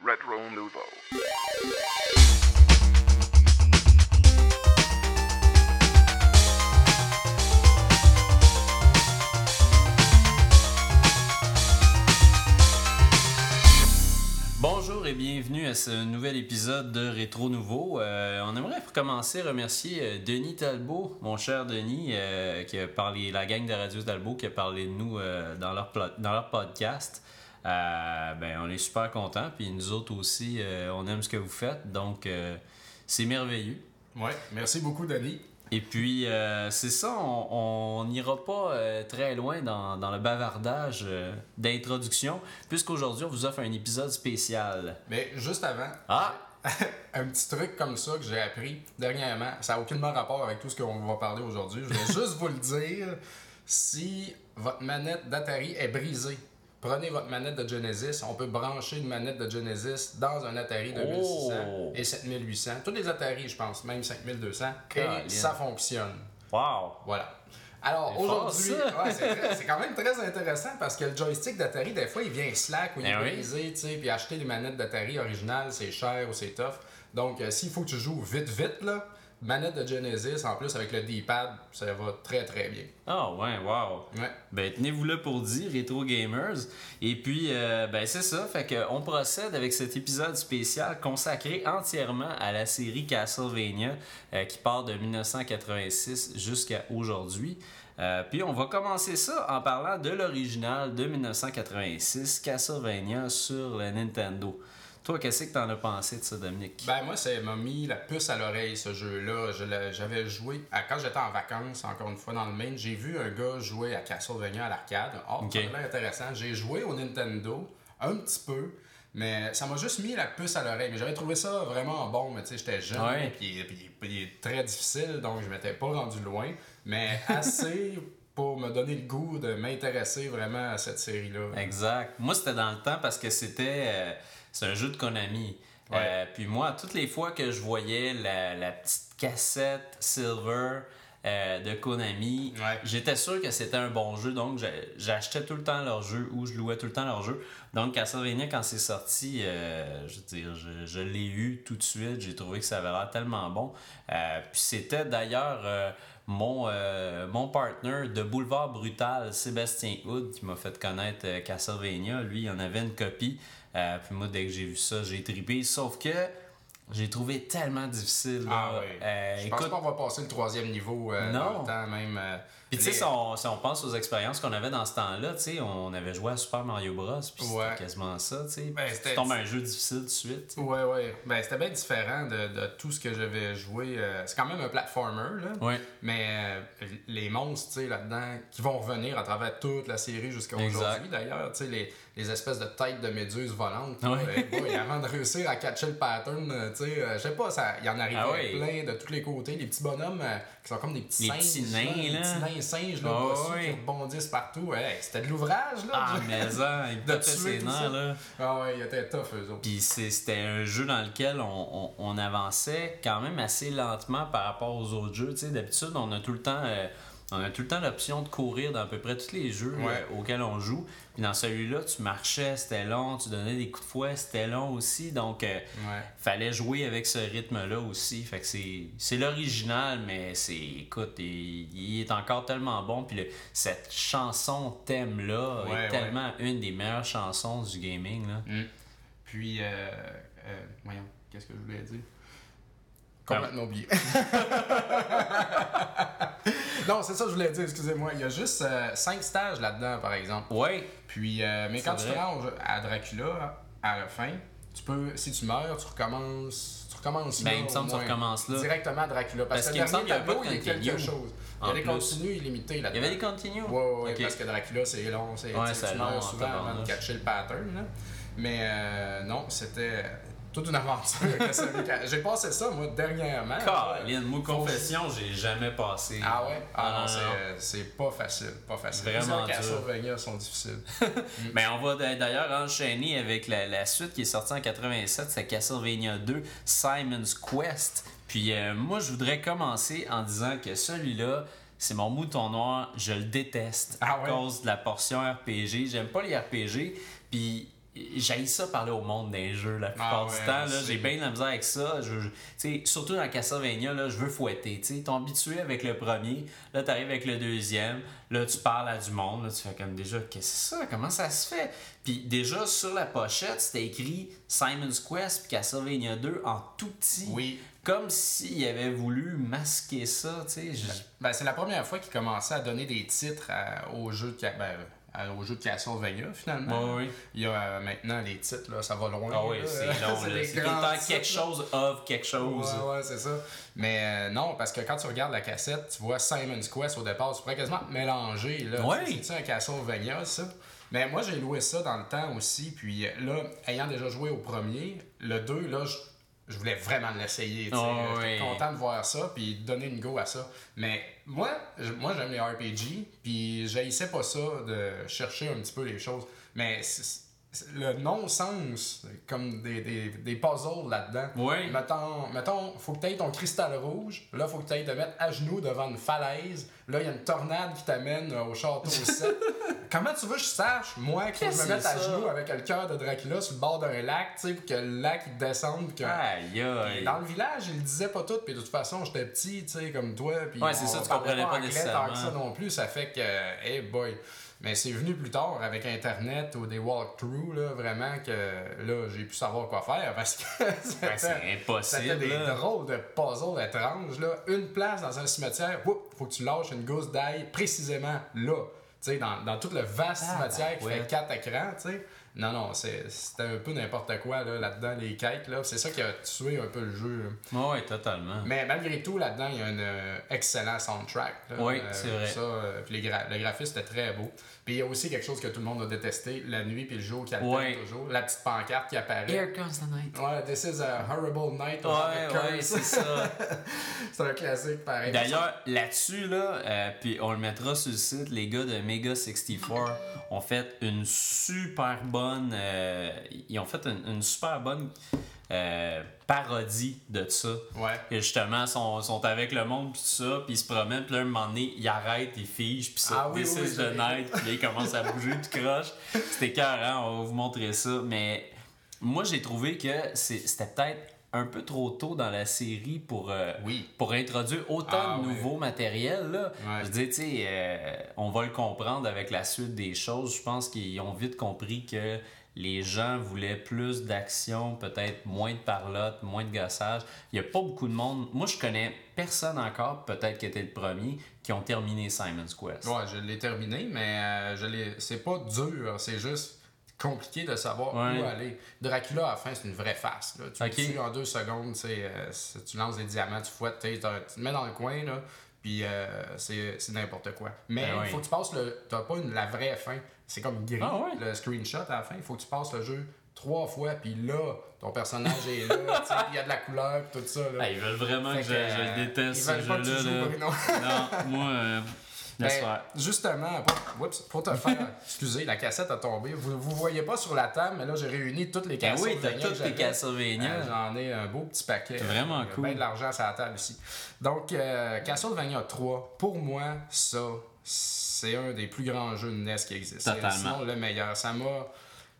Retro Nouveau. Bonjour et bienvenue à ce nouvel épisode de Rétro Nouveau. Euh, on aimerait pour commencer remercier euh, Denis Talbot, mon cher Denis, euh, qui a parlé, la gang de Radio Talbot qui a parlé de nous dans, leur dans leur podcast. Euh, ben, on est super contents, puis nous autres aussi, euh, on aime ce que vous faites, donc euh, c'est merveilleux. Ouais, merci beaucoup, Denis. Et puis, c'est ça, on n'ira pas très loin dans, dans le bavardage d'introduction, puisqu'aujourd'hui, on vous offre un épisode spécial. Mais juste avant, Ah! un petit truc comme ça que j'ai appris dernièrement, ça n'a aucunement rapport avec tout ce qu'on va parler aujourd'hui. Je voulais juste vous le dire. Si votre manette d'Atari est brisée, prenez votre manette de Genesis. On peut brancher une manette de Genesis dans un Atari 2600 Oh! et 7800. Tous les Atari, je pense, même 5200. Caroline. Et ça fonctionne. Wow! Voilà. Alors aujourd'hui, ouais, c'est quand même très intéressant parce que le joystick d'Atari, des fois, il vient slack ou il est Eh oui. brisé, tu sais, puis acheter des manettes d'Atari originales, c'est cher ou c'est tough. Donc, euh, s'il faut que tu joues vite, vite, là, manette de Genesis, en plus avec le D-pad, ça va très très bien. Ah ouais, wow! Ouais. Ben, tenez-vous là pour dire, Retro Gamers. Et puis, euh, ben, c'est ça. Fait qu'on procède avec cet épisode spécial consacré entièrement à la série Castlevania euh, qui part de 1986 jusqu'à aujourd'hui. Euh, puis, on va commencer ça en parlant de l'original de 1986, Castlevania sur le Nintendo. Toi, qu'est-ce que t'en as pensé de ça, Dominique? Ben moi, ça m'a mis la puce à l'oreille, ce jeu-là. Je J'avais joué, à- quand j'étais en vacances, encore une fois dans le Maine, j'ai vu un gars jouer à Castlevania à l'arcade. Oh, ça a l'air intéressant. J'ai joué au Nintendo, un petit peu, mais ça m'a juste mis la puce à l'oreille. Mais j'avais trouvé ça vraiment bon, mais tu sais, j'étais jeune, Ouais. puis, très difficile, donc je m'étais pas rendu loin, mais assez pour me donner le goût de m'intéresser vraiment à cette série-là. Exact. Moi, c'était dans le temps parce que c'était euh, c'est un jeu de Konami. Ouais. Euh, puis moi, toutes les fois que je voyais la, la petite cassette Silver euh, de Konami, Ouais. j'étais sûr que c'était un bon jeu. Donc, j'achetais tout le temps leur jeu ou je louais tout le temps leur jeu. Donc, Castlevania, quand c'est sorti, euh, je veux dire, je, je l'ai eu tout de suite. J'ai trouvé que ça avait l'air tellement bon. Puis c'était d'ailleurs mon, euh, mon partner de Boulevard Brutal, Sébastien Hood, qui m'a fait connaître euh, Castlevania. Lui, il en avait une copie. Euh, puis moi, dès que j'ai vu ça, j'ai trippé. Sauf que j'ai trouvé tellement difficile. là. Ah oui. Euh, je écoute, pense pas qu'on va passer le troisième niveau euh, Non. dans le temps même. euh, puis tu sais, si on, si on pense aux expériences qu'on avait dans ce temps-là, tu sais, on avait joué à Super Mario Bros. Puis Ouais. c'était quasiment ça, tu sais. Ben, tu tombes à un jeu difficile tout de suite. tu sais. Ouais, ouais. Ben, c'était bien différent de, de tout ce que j'avais joué. c'est quand même un platformer, là. Ouais. Mais les monstres, tu sais, là-dedans, qui vont revenir à travers toute la série jusqu'à aujourd'hui, d'ailleurs, tu sais, les, les espèces de têtes de méduses volantes. là, boy, avant de réussir à catcher le pattern, euh, tu sais, euh, je sais pas, il y en arrivait Ah ouais. plein de tous les côtés. Les petits bonhommes euh, qui sont comme des petits Les singes. petits là, nains, des là. petits nains singes, là, Ah bossus, ouais. qui rebondissent partout. C'était de l'ouvrage, là. Ah, mais ça, De tuer là. Ah ouais, ils étaient tough, eux autres. Puis c'était un jeu dans lequel on, on- on avançait quand même assez lentement par rapport aux autres jeux. Tu sais, d'habitude, on a tout le temps. On a tout le temps l'option de courir dans à peu près tous les jeux Ouais. euh, auxquels on joue. Puis dans celui-là, tu marchais, c'était long, tu donnais des coups de fouet, c'était long aussi. Donc, euh, Ouais. fallait jouer avec ce rythme-là aussi. Fait que c'est, c'est l'original, mais c'est, écoute, il, il est encore tellement bon. Puis le- cette chanson thème-là Ouais, est tellement une des meilleures chansons du gaming. Là. Mm. Puis, euh, euh, voyons, qu'est-ce que je voulais dire? Complètement oublié. non, c'est ça que je voulais dire, excusez-moi. Il y a juste 5 stages là-dedans, par exemple. Ouais, Puis, euh, mais quand tu ranges à Dracula, à la fin, tu peux, si tu meurs, tu recommences. Tu recommences Ben, là, il me semble que tu recommences là. Directement à Dracula. Parce, Parce que qu'il me semble qu'il y a pas de il y a quelque continue. chose. Il y a des continues illimités Il y là-dedans. avait des continues? Ouais, ouais, parce que Dracula, c'est long. C'est, Ouais, tu long, meurs souvent avant de catcher le pattern. Là. Mais euh, non, c'était toute une aventure. J'ai passé ça, moi, dernièrement. Caroline, moi, confession, j'ai jamais passé. Ah ouais? Ah non, non, c'est, pas facile. Pas facile. Vraiment dur. Castlevania sont difficiles. Mais on va d'a- d'ailleurs enchaîner avec la, la suite qui est sortie en 87, c'est Castlevania 2, Simon's Quest. Puis euh, moi, je voudrais commencer en disant que celui-là, c'est mon mouton noir, je le déteste Ah à ouais? cause de la portion RPG. J'aime pas les RPG. Puis j'ai ça parler au monde des jeux la plupart Ah du temps. là. J'ai bien de la misère avec ça. Je, je- surtout dans Castlevania, là, je veux fouetter. Tu t'es habitué avec le premier, là tu arrives avec le deuxième, là tu parles à du monde, là tu fais comme déjà, qu'est-ce que c'est ça? Comment ça se fait? Puis déjà sur la pochette, c'était écrit Simon's Quest puis Castlevania 2 en tout petit. Oui. Comme s'il avait voulu masquer ça, tu sais. je- Ben, c'est la première fois qu'il commençait à donner des titres à- aux jeux de, ben, aux jeux de Castlevania, finalement. Oui. Il y a euh, maintenant les titres, là, ça va loin. Ah oui, c'est long. C'est tout le grands temps titres, quelque chose of quelque chose. Ouais, ouais, c'est ça. Mais euh, non, parce que quand tu regardes la cassette, tu vois Simon's Quest au départ, tu pourrais quasiment te mélanger. Là. Sais, C'est-tu un Castlevania, ça? Mais moi, j'ai loué ça dans le temps aussi. Puis euh, là, ayant déjà joué au premier, le 2, là, je, je voulais vraiment l'essayer. Oh, J'étais oui. content de voir ça, puis de donner une go à ça. Mais moi, moi j'aime les RPG, puis j'haïssais pas ça de chercher un petit peu les choses. Mais le non-sens, comme des, des, des puzzles là-dedans. Ouais. Mettons, mettons, faut que tu aies ton cristal rouge. Là, faut que tu te mettre à genoux devant une falaise. Là, il y a une tornade qui t'amène euh, au château 7. Comment tu veux que je sache, moi, que je me mette à genoux avec le cœur de Dracula sur le bord d'un lac, tu sais, pour que le lac il descende. que... Aïe, aïe. Dans le village, il le disait pas tout, puis de toute façon, j'étais petit, tu sais, comme toi, puis Ouais, c'est ça, tu comprenais pas nécessairement. tant que ça non plus, ça fait que, hey boy. Mais c'est venu plus tard avec Internet ou des walkthroughs, là, vraiment que là, j'ai pu savoir quoi faire parce que c'est impossible. c'était des là. drôles de puzzles étranges, là. Une place dans un cimetière, whoop, faut que tu lâches une gousse d'ail précisément là. Tu sais, dans, dans tout le vaste Ah, cimetière ben, qui ouais. fait quatre écrans, tu sais. Non, non, c'est- c'était un peu n'importe quoi là, là-dedans, les quêtes, là. C'est ça qui a tué un peu le jeu. là. Ouais, totalement. Mais malgré tout, là-dedans, il y a un euh, excellent soundtrack. là. Oui, Euh, c'est vrai. Ça, euh, puis les gra- le graphisme était très beau. Puis il y a aussi quelque chose que tout le monde a détesté, la nuit puis le jour qui Ouais. toujours. La petite pancarte qui apparaît. Here comes the night. Ouais, this is a horrible night. of Ouais, the ouais, c'est ça. c'est un classique pareil. D'ailleurs, là-dessus, là, euh, puis on le mettra sur le site, les gars de Mega 64 ont fait une super bonne. euh, ils ont fait une, une super bonne euh, parodie de ça. Ouais. Et justement, ils sont, sont avec le monde, puis tout ça, puis ils se promènent, puis là, un moment donné, ils arrêtent, ils figent, puis ça, Ah oui, oui, oui, j'ai- night, puis ils commencent à bouger, tout croche. C'était carré, on va vous montrer ça. Mais moi, j'ai trouvé que c'était peut-être un peu trop tôt dans la série pour, euh, Oui. pour introduire autant Ah de nouveaux matériels. Là. Ouais. Je dire, tu sais, euh, on va le comprendre avec la suite des choses. Je pense qu'ils ont vite compris que les gens voulaient plus d'action, peut-être moins de parlotte, moins de gossage. Il n'y a pas beaucoup de monde. Moi, je connais personne encore, peut-être qui était le premier, qui ont terminé Simon's Quest. Ouais, je l'ai terminé, mais euh, je l'ai. C'est pas dur, c'est juste compliqué de savoir Ouais. où aller. Dracula, à la fin, c'est une vraie face. Là. Tu Ok. le tues en deux secondes, euh, tu lances des diamants, tu fouettes, tu te mets dans le coin, là, puis euh, c'est n'importe quoi. Mais il Ben ouais. faut que tu passes le. T'as pas une, la vraie fin. C'est comme gris, Ah le screenshot à la fin. Il faut que tu passes le jeu trois fois, puis là, ton personnage est là, il y a de la couleur, tout ça. Là. Ah, ils veulent vraiment Fait que je, je le euh, déteste, ils ce veulent pas que tu jeu-là. là. Non, moi, euh, Ben, justement, pour, pour te faire. excusez, la cassette a tombé. Vous vous voyez pas sur la table, mais là, j'ai réuni toutes les Ben cassettes. oui, t'as toutes tes Castlevania. Euh, J'en ai un beau petit paquet. Vraiment cool. bien de l'argent sur la table ici. Donc, euh, Castlevania 3, pour moi, ça, c'est un des plus grands jeux de NES qui existent. Totalement. Sinon, le meilleur. Ça m'a.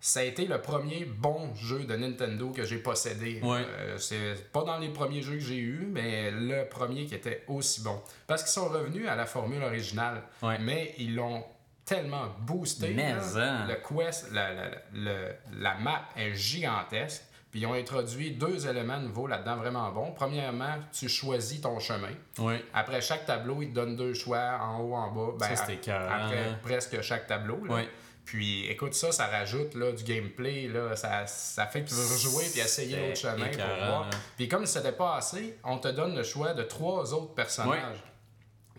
Ça a été le premier bon jeu de Nintendo que j'ai possédé. Ouais. Euh, c'est pas dans les premiers jeux que j'ai eu, mais le premier qui était aussi bon. Parce qu'ils sont revenus à la formule originale, Ouais. mais ils l'ont tellement boosté. Mais hein. Le quest, la, la, la- la map est gigantesque. Puis ils ont introduit deux éléments nouveaux là-dedans vraiment bons. Premièrement, tu choisis ton chemin. Oui. Après chaque tableau, il te donne deux choix en haut, en bas. Ben, Ça, c'était Après hein. presque chaque tableau. là. Ouais. Puis écoute, ça, ça rajoute là, du gameplay. Là, ça, ça fait que tu veux rejouer puis essayer l'autre chemin pour voir. Puis comme c'était pas assez, on te donne le choix de trois autres personnages.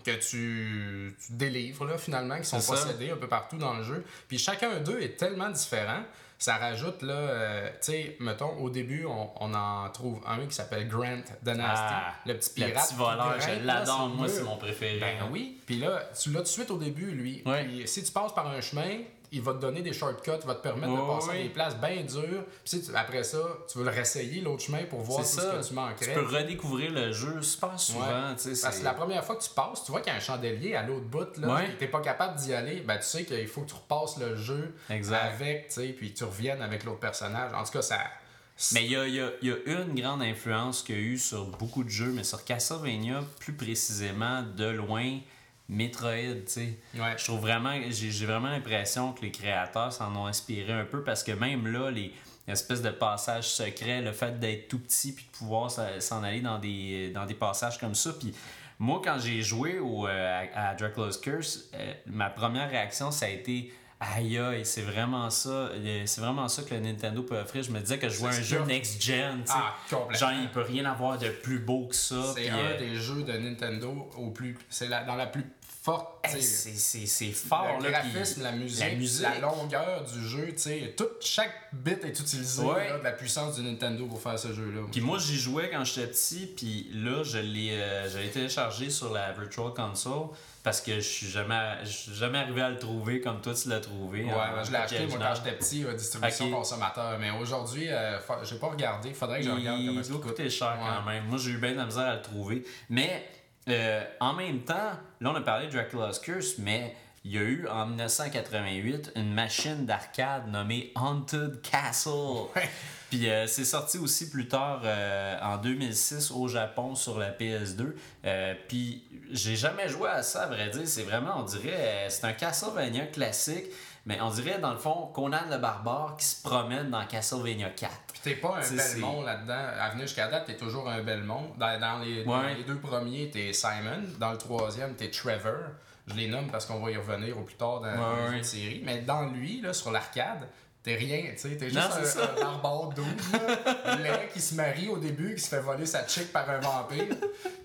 Que tu, tu délivres là, finalement, qui sont possédés un peu partout dans le jeu. Puis chacun d'eux est tellement différent, ça rajoute là, euh, tu sais, mettons, au début, on, on en trouve un qui s'appelle Grant Dynasty, Ah, le petit Le pirate. petit qui voleur, je l'adore. le Moi, c'est mon préféré. Ben oui. Puis là, tu l'as tout de suite au début, lui. Ouais. Puis si tu passes par un chemin, il va te donner des shortcuts, il va te permettre de passer ouais. à des places bien dures. Puis tu après ça, tu veux le réessayer, l'autre chemin, pour voir C'est ce que tu manquerais. Tu peux redécouvrir le jeu super souvent. Ouais. Parce c'est- que la première fois que tu passes, tu vois qu'il y a un chandelier à l'autre bout, là, Ouais. t'es pas capable d'y aller, ben tu sais qu'il faut que tu repasses le jeu Exact. avec, puis que tu reviennes avec l'autre personnage. En tout cas, ça. Mais il y a, y a- y a une grande influence qu'il y a eu sur beaucoup de jeux, mais sur Castlevania, plus précisément, de loin, Metroid, tu sais. Ouais. Je trouve vraiment, j'ai vraiment l'impression que les créateurs s'en ont inspiré un peu parce que même là, les espèces de passages secrets, le fait d'être tout petit puis de pouvoir s'en aller dans des, dans des passages comme ça, puis moi, quand j'ai joué au, euh, à, à Dracula's Curse, euh, ma première réaction, ça a été aïe aïe, c'est vraiment ça, euh, c'est vraiment ça que le Nintendo peut offrir. Je me disais que je jouais un jeu next-gen, tu sais. Ah. Genre, il peut rien avoir de plus beau que ça. C'est un euh, des jeux de Nintendo au plus. C'est dans la plus forte. hey, c'est- fort, le là. graphisme, la musique, la longueur du jeu, tout, chaque bit est utilisé Ouais. là, de la puissance du Nintendo pour faire ce jeu-là. Puis moi, j'y jouais quand j'étais petit, puis là, je l'ai euh, je téléchargé sur la Virtual Console parce que je suis jamais, je suis jamais arrivé à le trouver comme toi tu l'as trouvé. Ouais, en ben, je l'ai acheté moi quand j'étais petit, euh, distribution consommateur. Mais aujourd'hui, euh, fa- j'ai pas regardé. Faudrait que je regarde comment Il ça doit coûte. coûter cher quand même. Moi, j'ai eu bien de la misère à le trouver. Mais euh, en même temps, là, on a parlé de Dracula's Curse, mais il y a eu en 1988 une machine d'arcade nommée Haunted Castle. Ouais. Puis euh, c'est sorti aussi plus tard euh, en 2006 au Japon sur la PS2. Euh, puis j'ai jamais joué à ça, à vrai dire. C'est vraiment, on dirait, c'est un Castlevania classique. Mais on dirait, dans le fond, Conan le barbare qui se promène dans Castlevania 4. Puis t'es pas un Belmont là-dedans. À venir jusqu'à date, t'es toujours un Belmont. Dans, dans les, Ouais. les deux premiers, t'es Simon. Dans le troisième, t'es Trevor. Je les nomme parce qu'on va y revenir au plus tard dans, Ouais, autres séries. Mais dans lui, là, sur l'arcade, t'es rien, tu sais. T'es Non, juste c'est un, un barbare laid, qui se marie au début, qui se fait voler sa chick par un vampire.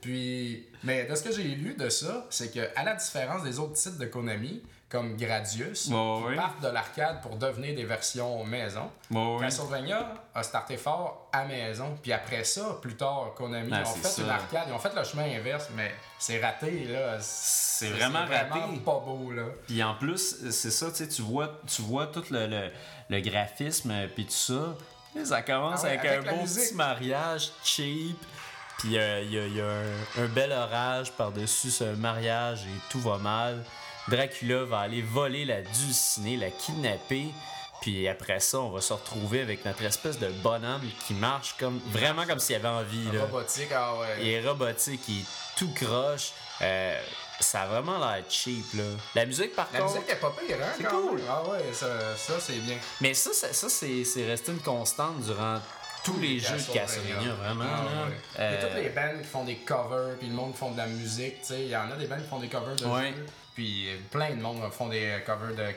Puis, mais de ce que j'ai lu de ça, c'est que à la différence des autres titres de Konami, comme Gradius, qui partent de l'arcade pour devenir des versions maison, ouais. Castlevania a starté fort à maison, puis après ça, plus tard, Konami, Ah, ont fait ça. une arcade, ils ont fait le chemin inverse, mais c'est raté, là. C'est vraiment raté. pas beau, là. Puis en plus, c'est ça, tu sais, tu vois, tu vois tout le, le, le graphisme euh, puis tout ça. Et ça commence Ah ouais, avec, avec un beau musique. petit mariage cheap. Puis euh, il y a, il y a un, un bel orage par-dessus ce mariage et tout va mal. Dracula va aller voler la dulcinée, la kidnapper. Puis après ça, on va se retrouver avec notre espèce de bonhomme qui marche comme vraiment comme s'il avait envie. Là. Robotique, ah ouais. Il est robotique, il est tout croche. Euh, ça a vraiment l'air cheap, là. La musique, par La contre... musique est pas pire, hein, C'est cool. même. Ah ouais, ça, ça c'est bien. Mais ça, ça, ça, c'est c'est resté une constante durant tous les jeux de Castlevania, vraiment. Ah, là. ouais. Euh, Et toutes les bands qui font des covers, puis le monde qui font de la musique, tu sais, il y en a des bands qui font des covers de Ouais. jeux, puis plein de monde font des covers de,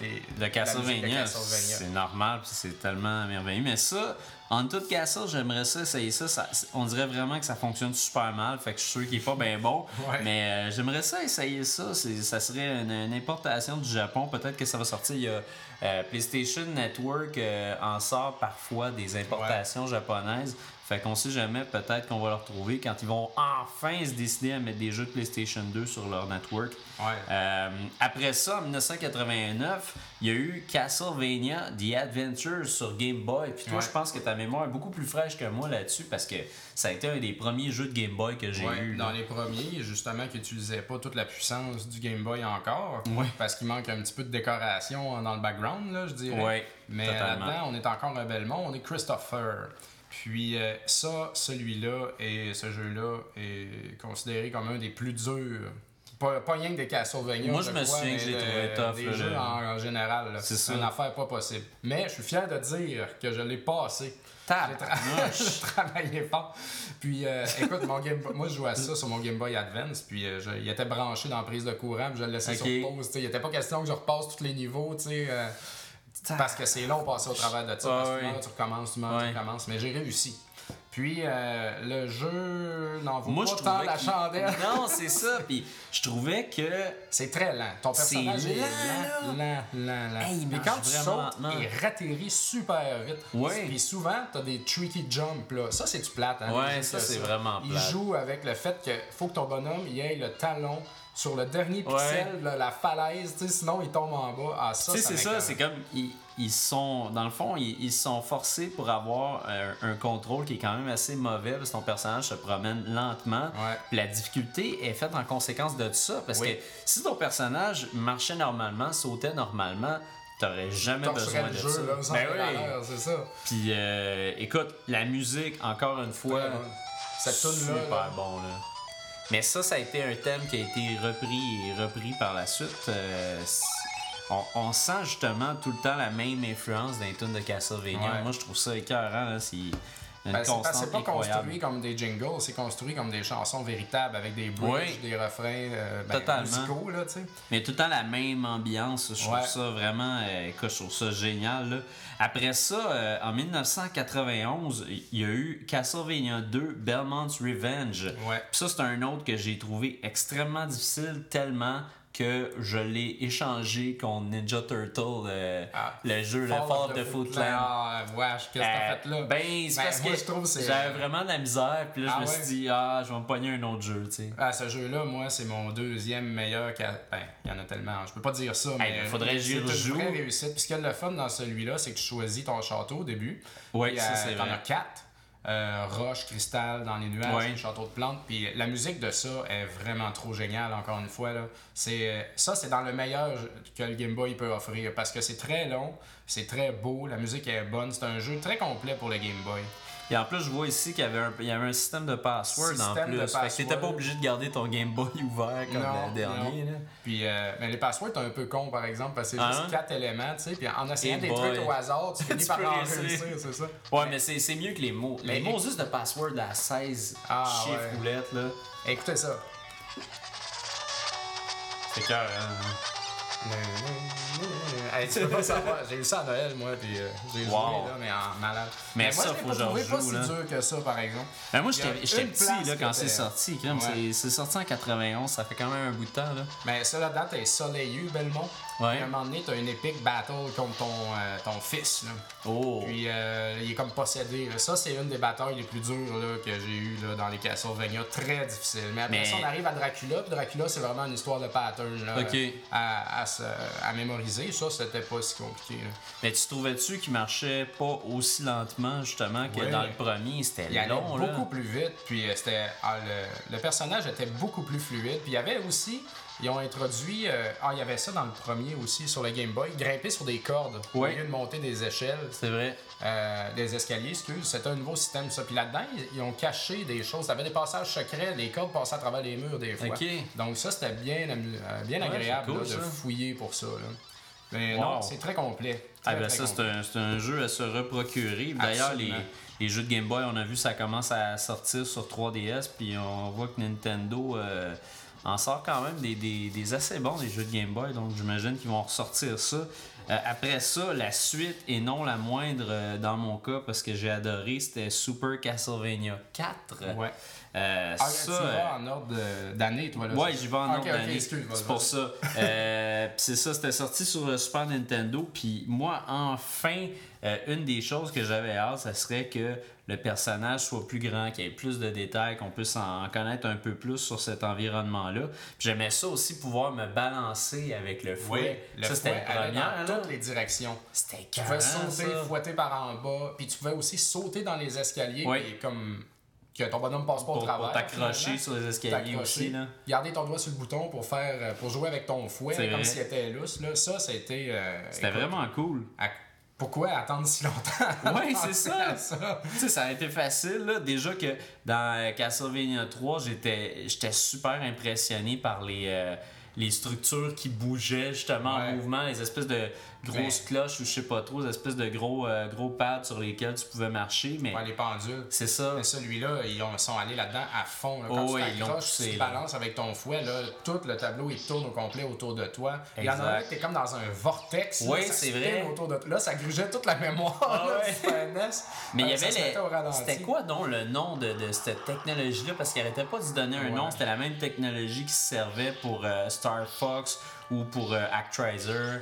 des, de Castlevania, c'est normal, puis c'est tellement merveilleux. Mais ça, en tout Castle, j'aimerais ça essayer ça. Ça- On dirait vraiment que ça fonctionne super mal, fait que je suis sûr qu'il est pas bien bon. Ouais. Mais euh, j'aimerais ça essayer ça. Ça serait une, une importation du Japon. Peut-être que ça va sortir. Il y a euh, PlayStation Network euh, en sort parfois des importations japonaises. Fait qu'on sait jamais, peut-être qu'on va le retrouver quand ils vont enfin se décider à mettre des jeux de PlayStation 2 sur leur network. Ouais. Euh, après ça, en 1989, il y a eu Castlevania The Adventures sur Game Boy. Puis toi, Ouais. je pense que ta mémoire est beaucoup plus fraîche que moi là-dessus parce que ça a été un des premiers jeux de Game Boy que j'ai Ouais, eu. dans là. les premiers, justement, qui n'utilisaient pas toute la puissance du Game Boy encore. Ouais. Parce qu'il manque un petit peu de décoration dans le background, là, je dirais. Mais là-dedans, on est encore un Belmont, on est Christopher. Puis euh, ça, celui-là et ce jeu-là est considéré comme un des plus durs. Pas, pas rien que des Castlevania. Moi, je me crois, souviens que mais je l'ai de- trouvé tough, Des là, jeux en, en général. C'est ça. une affaire pas possible. Mais je suis fier de dire que je l'ai passé. J'ai tra- j'ai travaillé fort. Puis, euh, écoute, mon Game Boy- moi, je jouais à ça sur mon Game Boy Advance. Puis, euh, je- il était branché dans la prise de courant. Puis, je le laissais Ok. sur pause. Il n'était pas question que je repasse tous les niveaux. tu sais, euh, parce que c'est long passer au travers de ça. Parce que ouais. tu recommences, tu Ouais. tu recommences. Mais j'ai réussi. Puis, euh, le jeu n'en vaut Moi, je pas tant trouvais la chandelle. Non, c'est ça. Puis je trouvais que C'est très lent. Ton C'est personnage est lent, lent, lent, lent, lent. Hey, il Mais marche quand tu vraiment sautes, il ratterrit super vite. Ouais. Puis souvent, t'as des tricky jumps, là. Ça, c'est du plate, hein. Ouais, ça, c'est vraiment Il plate. joue avec le fait que faut que ton bonhomme il ait le talon sur le dernier pixel la falaise, tu sais, sinon il tombe en bas. Ah, ça, Tu sais, ça c'est ça, c'est comme. Ils, ils sont. Dans le fond, ils, ils sont forcés pour avoir un, un contrôle qui est quand même assez mauvais parce que ton personnage se promène lentement. Ouais. La difficulté est faite en conséquence de ça parce Oui. que si ton personnage marchait normalement, sautait normalement, t'aurais jamais besoin le de jeu, ça. là, sans Ben oui. c'est ça. Puis euh, écoute, la musique, encore une fois, tune-là, super là, bon là. Mais ça, ça a été un thème qui a été repris et repris par la suite. Euh, on, on sent justement tout le temps la même influence d'un tune de Castlevania. Ouais. Moi, je trouve ça écœurant. là. Ben, c'est pas construit comme des jingles, c'est construit comme des chansons véritables avec des bridges, Oui. des refrains euh, ben, musicaux, là, tu sais. Mais tout le temps la même ambiance. Je trouve ça vraiment. euh, écoute, je trouve ça génial. là. Après ça, euh, en 1991, il y a eu Castlevania 2 Belmont's Revenge. Ouais. Puis ça, c'est un autre que j'ai trouvé extrêmement difficile, tellement que je l'ai échangé contre Ninja Turtle, euh, Ah. le jeu, le Fall the Foot Clan. Ah, wesh, qu'est-ce que t'as Euh, fait là? Ben, c'est Ben, parce moi, que je trouve que c'est- j'avais vraiment de la misère, puis là, Ah je me ouais? suis dit, ah, je vais me pogner un autre jeu, tu sais. Ah, ce jeu-là, moi, c'est mon deuxième meilleur. Ben, il y en a tellement. Je peux pas dire ça, mais. il faudrait que j'y c'est une rejoue. vraie réussite. Puis ce qu'il y a de le fun dans celui-là, c'est que tu choisis ton château au début. Oui, ça, c'est T'en vrai. as quatre. Euh, roche, cristal, dans les nuages, Ouais. château de plantes. Puis la musique de ça est vraiment trop géniale, encore une fois. Là. C'est, euh, ça, c'est dans le meilleur que le Game Boy peut offrir parce que c'est très long, c'est très beau, la musique est bonne. C'est un jeu très complet pour le Game Boy. Et en plus, je vois ici qu'il y avait un, il y avait un système de password en plus. de Fait que t'étais pas password. obligé de garder ton Game Boy ouvert comme le dernier. là. Puis euh, mais les passwords, t'es un peu con, par exemple, parce que c'est juste hein? quatre éléments, tu sais. Puis en essayant des trucs au hasard, tu finis par en réussir. c'est ça. Ouais, mais c'est c'est mieux que les mots. Les mots juste de password à 16 Ah, chiffres ouais. roulettes, là. Écoutez ça. C'est cœur, hein. Hey, tu peux pas savoir, j'ai eu ça à Noël, moi, puis euh, j'ai joué, Wow. là, mais en malade. Mais moi, ça, je l'ai faut pas que trouvé pas si là. dur que ça, par exemple. Ben moi, Il y a j'étais j'étais une petit là, quand c'est sorti. crème, Ouais. c'est- C'est sorti en 91, ça fait quand même un bout de temps. Là. Mais ça, date est soleilleux, Belmont. Ouais. À un moment donné, t'as une épique battle contre ton, euh, ton fils, là. Oh! Puis euh, il est comme possédé. là. Ça, c'est une des batailles les plus dures là, que j'ai eues là, dans les Castlevania. Très difficile. Mais après Mais- ça, on arrive à Dracula. Puis Dracula, c'est vraiment une histoire de pattern là, à, à, se- à mémoriser. Ça, c'était pas si compliqué. Mais tu trouvais-tu qu'il marchait pas aussi lentement, justement, que Ouais. dans le premier? C'était allait long, là. beaucoup plus vite. Puis euh, c'était ah, le, le personnage était beaucoup plus fluide. Puis il y avait aussi. Ils ont introduit. euh, ah, il y avait ça dans le premier aussi, sur le Game Boy. Grimper sur des cordes Ouais. au lieu de monter des échelles. C'est vrai. Euh, des escaliers, excuse. C'était un nouveau système, ça. Puis là-dedans, ils, ils ont caché des choses. T'avais des passages secrets, les cordes passaient à travers les murs des fois. Ok. Donc ça, c'était bien, euh, bien Ouais, agréable c'est cool, là, de ça. fouiller pour ça. là. Mais Wow. non, c'est très complet. Ah ben ça, c'est un, jeu à se reprocurer. D'ailleurs, les, jeux de Game Boy, on a vu ça commence à sortir sur 3DS, puis on voit que Nintendo euh, en sort quand même des, des- des assez bons des jeux de Game Boy, donc j'imagine qu'ils vont ressortir ça. Euh, après ça, la suite, et non la moindre euh, dans mon cas, parce que j'ai adoré, c'était Super Castlevania 4. Ouais. Euh, Ah, ça, tu vas en ordre d'année, toi, là. Ouais, j'y vais en ordre d'année. c'est pour ça. C'est ça, c'était sorti sur le Super Nintendo. Puis moi, enfin, une des choses que j'avais hâte, ça serait que le personnage soit plus grand, qu'il y ait plus de détails, qu'on puisse en connaître un peu plus sur cet environnement-là. J'aimais ça aussi pouvoir me balancer avec le fouet. ça, c'était dans toutes les directions. C'était Tu pouvais sauter, ça. fouetter par en bas, puis tu pouvais aussi sauter dans les escaliers, Oui. puis comme que ton bonhomme passe pas au Pour, travers. pour t'accrocher sur les escaliers aussi. Là. Garder ton doigt sur le bouton pour faire pour jouer avec ton fouet comme s'il était lousse. Là. Ça, c'était. euh, C'était écoute, vraiment cool. à- Pourquoi attendre si longtemps? Ouais, c'est ça. ça. Tu sais, ça a été facile. Là. Déjà que dans Castlevania 3, j'étais j'étais super impressionné par les, euh, les structures qui bougeaient justement en mouvement, les espèces de grosses cloches ou je sais pas trop, les espèces de gros, euh, gros pads sur lesquels tu pouvais marcher. Mais Ouais, les pendules. c'est ça. Mais celui-là, ils ont- sont allés là-dedans à fond. là. Oh Quand oui, tu ils tu là. balances avec ton fouet, là, tout le tableau il tourne au complet autour de toi. Il y en a est comme dans un vortex. Oui, c'est vrai. Autour de... Là, ça grugeait toute la mémoire Ah là. Mais il y avait les. C'était quoi donc le nom de, de cette technologie-là? Parce qu'il arrêtait pas de se donner un nom. C'était la même technologie qui servait pour euh, Star Star Fox ou pour euh, Actraiser. euh,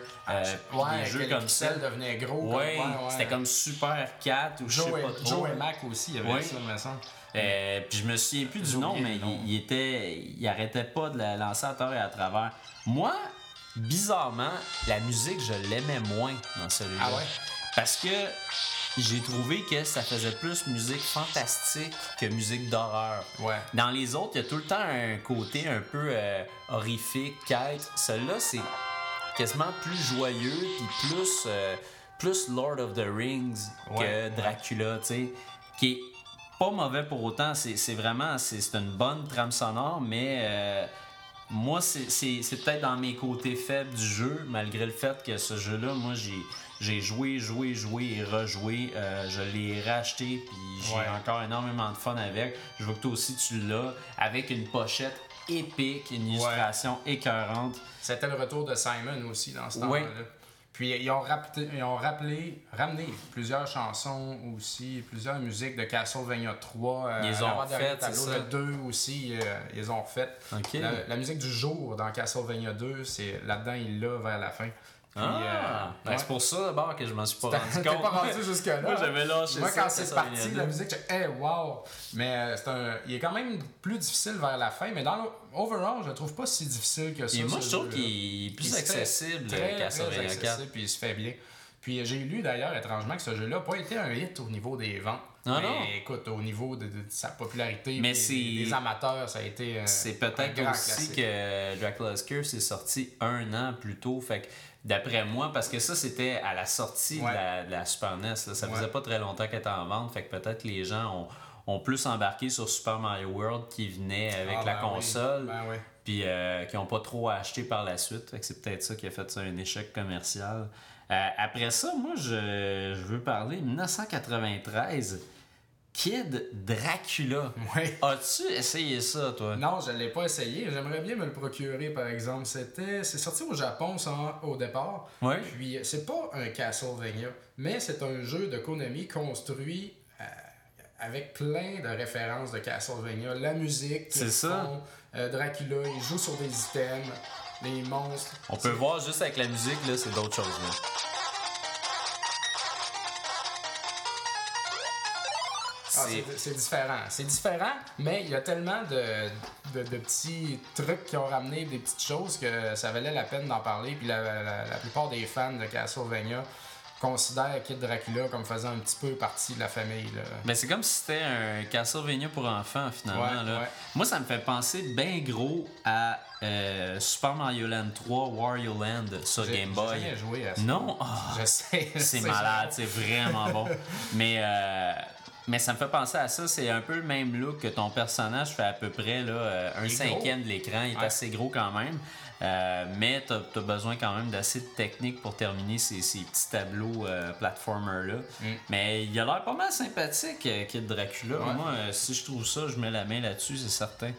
puis ouais, des jeux comme ça. pixels devenaient gros. comme- Ouais, c'était comme Super 4 ou je sais Joe, pas et, trop. Joe et Mac aussi, il y avait ça, me semble. Euh, puis je me souviens plus du nom, mais il, il était. Il arrêtait pas de la lancer à tort et à travers. Moi, bizarrement, la musique, je l'aimais moins dans celui-là. Ah ouais? Parce que j'ai trouvé que ça faisait plus musique fantastique que musique d'horreur. Ouais. Dans les autres, il y a tout le temps un côté un peu euh, horrifique, quête. Celui-là, c'est quasiment plus joyeux, puis plus, euh, plus Lord of the Rings Ouais, que Dracula, tu sais. Qui est pas mauvais pour autant. C'est vraiment, c'est une bonne trame sonore, mais euh, moi, c'est peut-être dans mes côtés faibles du jeu, malgré le fait que ce jeu-là, moi, j'ai j'ai joué, joué, joué et rejoué. Euh, je l'ai racheté, puis j'ai Ouais. encore énormément de fun avec. Je veux que toi aussi tu l'as, avec une pochette épique, une illustration écœurante. C'était le retour de Simon aussi dans ce Ouais. temps-là. Puis ils ont, rappelé, ils ont rappelé, ramené plusieurs chansons aussi, plusieurs musiques de Castlevania 3. euh, Ils les ont ça? Le 2 aussi, euh, ils ont fait. Ok. La, la musique du jour dans Castlevania 2, c'est là-dedans, il l'a vers la fin. Puis, Ah, euh, ben, ouais. c'est pour ça d'abord que je m'en suis pas rendu T'es compte. pas rendu jusque-là. Moi, j'avais lâché Moi, quand c'est parti, 2. la musique, j'ai hey, wow! Mais euh, c'est un... il est quand même plus difficile vers la fin, mais dans le overall, je le trouve pas si difficile que ça. Et moi, je trouve qu'il est plus Il accessible, 4. accessible, puis il se fait bien. Puis euh, j'ai lu d'ailleurs étrangement que ce jeu-là n'a pas été un hit au niveau des ventes. Ah mais non? écoute, au niveau de, de sa popularité, Mais des, des amateurs, ça a été. euh, C'est peut-être aussi classique. que Dracula's Curse est sorti un an plus tôt. Fait que d'après moi, parce que ça c'était à la sortie Ouais. de, la, de la Super NES, là. ça Ouais. faisait pas très longtemps qu'elle était en vente. Fait que peut-être que les gens ont, ont plus embarqué sur Super Mario World qui venait avec Ah, la ben oui. console. Ben oui. puis euh, qui n'ont pas trop acheté par la suite. Fait que c'est peut-être ça qui a fait ça un échec commercial. Euh, après ça, moi, je, je veux parler 1993. Kid Dracula. Ouais. As-tu essayé ça, toi? Non, je l'ai pas essayé. J'aimerais bien me le procurer, par exemple. C'était, c'est sorti au Japon ça, au départ. Ouais. Puis c'est pas un Castlevania, mais c'est un jeu de Konami construit euh, avec plein de références de Castlevania. La musique, C'est ça. euh, Dracula, il joue sur des items, les monstres. On peut voir juste avec la musique, là, c'est d'autres choses. Là. C'est- c'est différent. C'est différent, mais il y a tellement de, de, de petits trucs qui ont ramené des petites choses que ça valait la peine d'en parler. Puis la, la- la plupart des fans de Castlevania considèrent Kid Dracula comme faisant un petit peu partie de la famille. Là. Mais c'est comme si c'était un Castlevania pour enfants, finalement. Ouais, là. ouais. Moi, ça me fait penser bien gros à euh, Super Mario Land 3, Wario Land sur Game j'ai Boy. jamais joué à ça. Non? Ah, Je sais. c'est malade, c'est vraiment bon. Mais, euh, mais ça me fait penser à ça. C'est un peu le même look que ton personnage fait à peu près là, euh, un cinquième de l'écran. Il est Ouais. assez gros quand même. Euh, mais tu as, besoin quand même d'assez de technique pour terminer ces, ces petits tableaux euh, platformer-là. Mm. Mais il a l'air pas mal sympathique, euh, Kid Dracula. Ouais. Moi, euh, si je trouve ça, je mets la main là-dessus, c'est certain.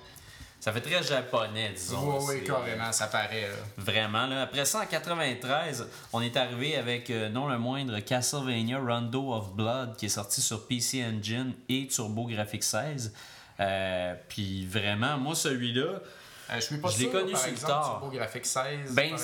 Ça fait très japonais, disons. Oui, oui, C'est- carrément, ça paraît. Là. Vraiment. Là. Après ça, en 93, on est arrivé avec euh, non le moindre Castlevania Rondo of Blood qui est sorti sur PC Engine et TurboGrafx 16. Euh, Puis vraiment, moi, celui-là, Euh, je suis pas Je l'ai connu par sur le exemple, tard. TurboGrafx 16. Ben, par-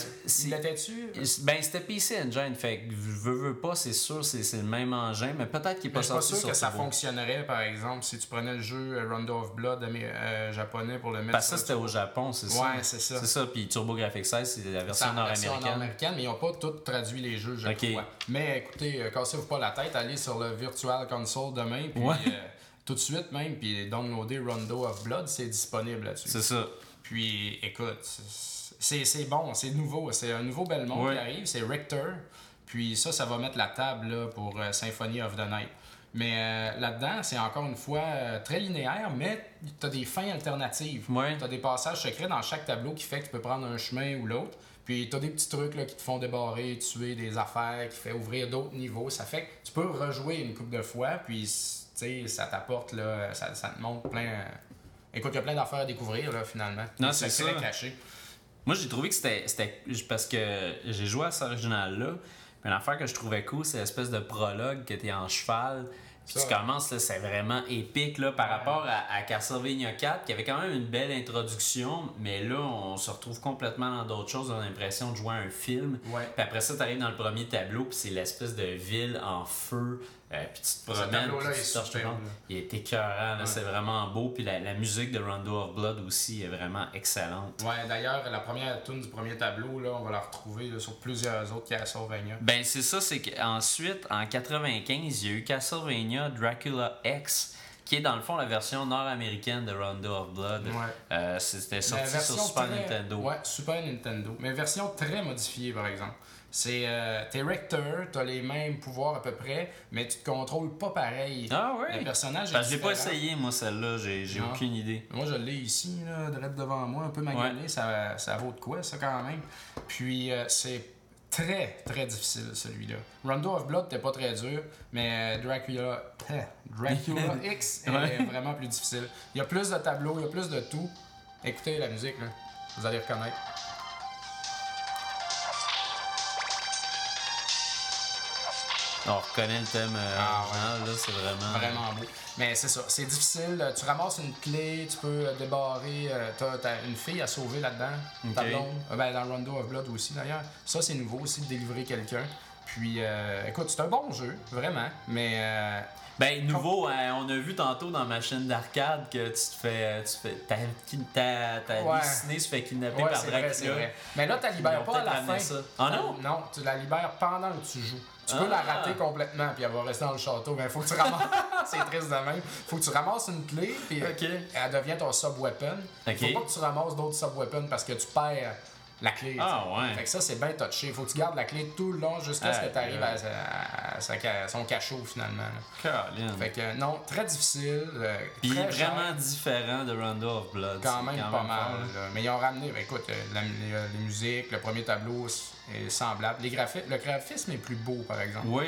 l'était-tu? ben, c'était PC Engine. Fait que veux, veux pas, c'est sûr, c'est le même engin, mais peut-être qu'il Mais pas je suis pas sorti sûr que ça Turbo. fonctionnerait, par exemple, si tu prenais le jeu euh, Rondo of Blood euh, japonais pour le mettre Parce que ça, c'était au Japon, c'est ça. Ouais, c'est ça. C'est ça. Puis TurboGrafx 16, c'est la version nord-américaine. nord-américaine, mais ils n'ont pas tout traduit les jeux, je Ok. crois. Mais écoutez, euh, cassez-vous pas la tête, allez sur le Virtual Console demain, puis Ouais. euh, tout de suite même, puis downloader Rondo of Blood, c'est disponible là-dessus. C'est ça. Puis écoute, c'est c'est bon, c'est nouveau, c'est un nouveau Belmont Ouais. qui arrive, c'est Richter. Puis ça, ça va mettre la table là, pour euh, Symphony of the Night. Mais euh, là-dedans, c'est encore une fois euh, très linéaire, mais tu as des fins alternatives. Ouais. Tu as des passages secrets dans chaque tableau qui fait que tu peux prendre un chemin ou l'autre. Puis tu as des petits trucs là, qui te font débarrer, tuer des affaires, qui fait ouvrir d'autres niveaux. Ça fait que tu peux rejouer une couple de fois, puis ça t'apporte, là, ça, ça te montre plein. Écoute, il y a plein d'affaires à découvrir là, finalement. Non, c'est ça. cachés. Moi, j'ai trouvé que c'était. Parce que j'ai joué à cet original-là. Mais l'affaire que je trouvais cool, c'est l'espèce de prologue que t'es en cheval. Puis tu commences, là, c'est vraiment épique là, par rapport à, à, Castlevania 4, qui avait quand même une belle introduction, mais là, on se retrouve complètement dans d'autres choses. On a l'impression de jouer à un film. Ouais. Puis après ça, tu arrives dans le premier tableau, puis c'est l'espèce de ville en feu. Euh, puis tu te promènes, puis tu. Il est écœurant, c'est vraiment beau. Puis la, la, musique de Rondo of Blood aussi est vraiment excellente. Ouais, d'ailleurs, la première tune du premier tableau, là, on va la retrouver là, sur plusieurs autres Castlevania. Ben, c'est ça, c'est qu'ensuite, en 95, il y a eu Castlevania Dracula X qui est dans le fond la version nord-américaine de Rondo of Blood. Ouais. Euh, C'était sorti sur Super très... Nintendo. Ouais, Super Nintendo. Mais version très modifiée, par exemple. C'est euh, t'es Rector, t'as les mêmes pouvoirs à peu près, mais tu te contrôles pas pareil. Ah ouais. Le personnage Parce que j'ai pas essayé moi celle-là, j'ai j'ai aucune idée. Moi je l'ai ici là, direct devant moi, un peu magané, ouais. ça, ça vaut de quoi ça quand même? Puis euh, c'est très très difficile celui-là. Rondo of Blood t'es pas très dur, mais Dracula Dracula X est ouais. vraiment plus difficile. Il y a plus de tableaux, il y a plus de tout. Écoutez la musique là, vous allez reconnaître. On reconnaît le thème euh, ah, ouais. là, c'est vraiment... Vraiment beau. Mais c'est ça, c'est difficile. Tu ramasses une clé, tu peux débarrer. Euh, t'as, t'as une fille à sauver là-dedans, okay. ta blonde. Euh, ben, dans Rondo of Blood aussi, d'ailleurs. Ça, c'est nouveau aussi, de délivrer quelqu'un. Puis, euh, écoute, c'est un bon jeu, vraiment. Mais... Euh, ben, nouveau, hein, on a vu tantôt dans ma chaîne d'arcade que tu te fais. Tu fais ta ta, ta ouais. Disney se fait kidnapper ouais, par Dracula. Mais là, tu la libères pas à la fin. Ça. Ah non? Non, tu la libères pendant que tu joues. Tu peux ah. la rater complètement puis elle va rester dans le château. Mais faut que tu ramasses. c'est triste de même. Faut que tu ramasses une clé puis okay. elle devient ton sub-weapon. Okay. Faut pas que tu ramasses d'autres sub-weapons parce que tu perds la clé. Ah ouais. Fait que ça, c'est bien touché. Faut que tu gardes la clé tout le long jusqu'à ah, ce que tu arrives à, à, à, son cachot finalement. Fait que non, très difficile. Euh, Puis très vraiment différent de Rondo of Blood. Quand même quand pas même mal. là. Mais ils ont ramené, ben, écoute, la, les, les, musiques, le premier tableau est semblable. Les graphi le graphisme est plus beau, par exemple. Oui,